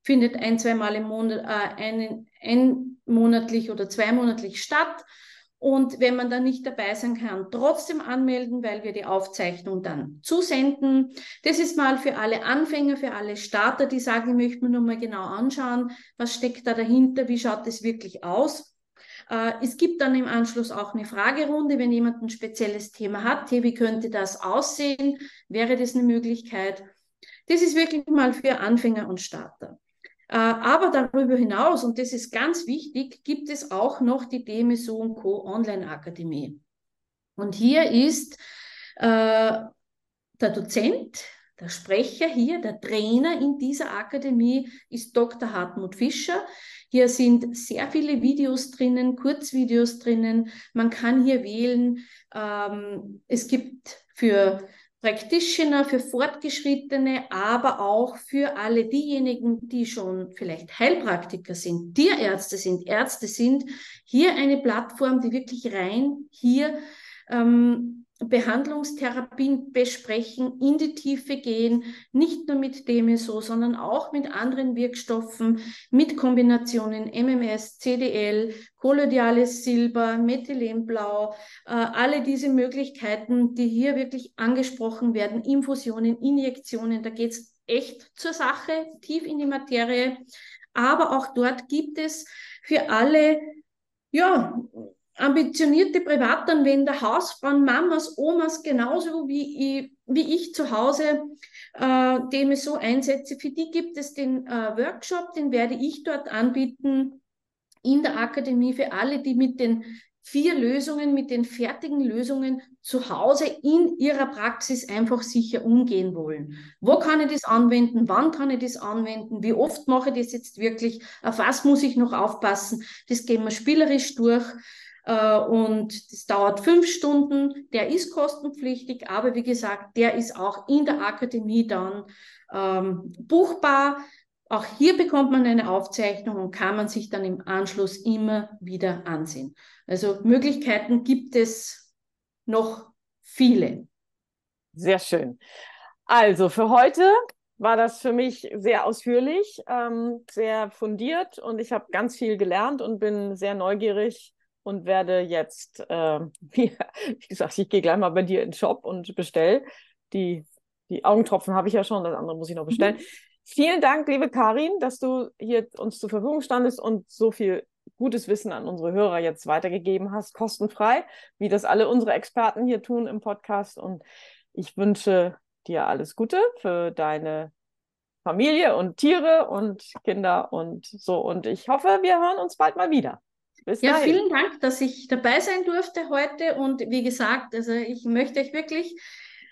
Speaker 2: findet ein, zweimal im Monat, äh, ein, ein monatlich oder zweimonatlich statt. Und wenn man dann nicht dabei sein kann, trotzdem anmelden, weil wir die Aufzeichnung dann zusenden. Das ist mal für alle Anfänger, für alle Starter, die sagen, ich möchte mir nur mal genau anschauen, was steckt da dahinter, wie schaut es wirklich aus. Äh, es gibt dann im Anschluss auch eine Fragerunde, wenn jemand ein spezielles Thema hat. Hey, wie könnte das aussehen? Wäre das eine Möglichkeit? Das ist wirklich mal für Anfänger und Starter. Äh, aber darüber hinaus, und das ist ganz wichtig, gibt es auch noch die DMSO Co. Online Akademie. Und hier ist äh, der Dozent, der Sprecher hier, der Trainer in dieser Akademie ist Dr. Hartmut Fischer. Hier sind sehr viele Videos drinnen, Kurzvideos drinnen. Man kann hier wählen. Ähm, es gibt für Practitioner, für Fortgeschrittene, aber auch für alle diejenigen, die schon vielleicht Heilpraktiker sind, Tierärzte sind, Ärzte sind, hier eine Plattform, die wirklich rein hier ähm, Behandlungstherapien besprechen, in die Tiefe gehen, nicht nur mit DMSO, sondern auch mit anderen Wirkstoffen, mit Kombinationen MMS, CDL, kolloidales Silber, Methylenblau, äh, alle diese Möglichkeiten, die hier wirklich angesprochen werden, Infusionen, Injektionen, da geht es echt zur Sache, tief in die Materie. Aber auch dort gibt es für alle, ja, ambitionierte Privatanwender, Hausfrauen, Mamas, Omas, genauso wie ich, wie ich zu Hause äh, DMSO einsetze. Für die gibt es den äh, Workshop, den werde ich dort anbieten in der Akademie für alle, die mit den vier Lösungen, mit den fertigen Lösungen zu Hause in ihrer Praxis einfach sicher umgehen wollen. Wo kann ich das anwenden? Wann kann ich das anwenden? Wie oft mache ich das jetzt wirklich? Auf was muss ich noch aufpassen? Das gehen wir spielerisch durch. Äh, und das dauert fünf Stunden. Der ist kostenpflichtig, aber wie gesagt, der ist auch in der Akademie dann ähm, buchbar. Auch hier bekommt man eine Aufzeichnung und kann man sich dann im Anschluss immer wieder ansehen. Also Möglichkeiten gibt es noch viele.
Speaker 1: Sehr schön. Also für heute war das für mich sehr ausführlich, ähm, sehr fundiert und ich habe ganz viel gelernt und bin sehr neugierig und werde jetzt, äh, *laughs* wie, wie, gesagt, ich gehe gleich mal bei dir in den Shop und bestelle. Die, die Augentropfen habe ich ja schon, das andere muss ich noch bestellen. Mhm. Vielen Dank, liebe Karin, dass du hier uns zur Verfügung standest und so viel gutes Wissen an unsere Hörer jetzt weitergegeben hast, kostenfrei, wie das alle unsere Experten hier tun im Podcast. Und ich wünsche dir alles Gute für deine Familie und Tiere und Kinder und so. Und ich hoffe, wir hören uns bald mal wieder.
Speaker 2: Bis ja, dahin. vielen Dank, dass ich dabei sein durfte heute. Und wie gesagt, also ich möchte euch wirklich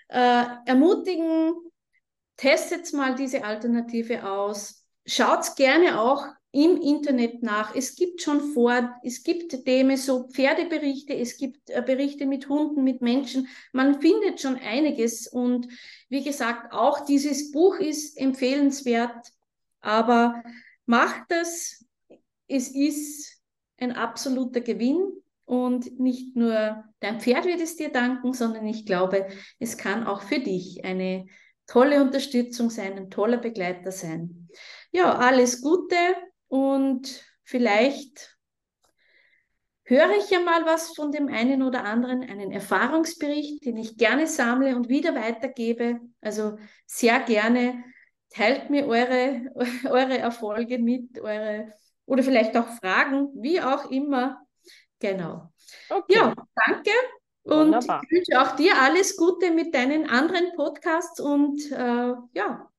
Speaker 2: äh, ermutigen, testet mal diese Alternative aus. Schaut gerne auch im Internet nach. Es gibt schon vor, es gibt Themen, so Pferdeberichte, es gibt äh, Berichte mit Hunden, mit Menschen. Man findet schon einiges. Und wie gesagt, auch dieses Buch ist empfehlenswert. Aber macht es. Es ist ein absoluter Gewinn. Und nicht nur dein Pferd wird es dir danken, sondern ich glaube, es kann auch für dich eine tolle Unterstützung sein, ein toller Begleiter sein. Ja, alles Gute und vielleicht höre ich ja mal was von dem einen oder anderen, einen Erfahrungsbericht, den ich gerne sammle und wieder weitergebe. Also sehr gerne teilt mir eure, *laughs* eure Erfolge mit, eure oder vielleicht auch Fragen, wie auch immer. Genau. Okay. Ja, danke. Und Wunderbar. ich wünsche auch dir alles Gute mit deinen anderen Podcasts und äh, ja,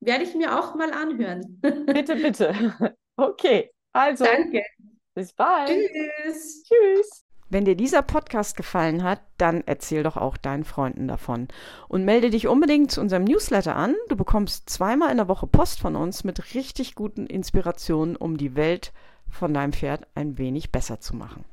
Speaker 2: werde ich mir auch mal anhören. *laughs*
Speaker 1: Bitte, bitte. *laughs* Okay, also.
Speaker 2: Danke.
Speaker 1: Bis bald.
Speaker 2: Tschüss.
Speaker 1: Tschüss. Wenn dir dieser Podcast gefallen hat, dann erzähl doch auch deinen Freunden davon. Und melde dich unbedingt zu unserem Newsletter an. Du bekommst zweimal in der Woche Post von uns mit richtig guten Inspirationen, um die Welt von deinem Pferd ein wenig besser zu machen.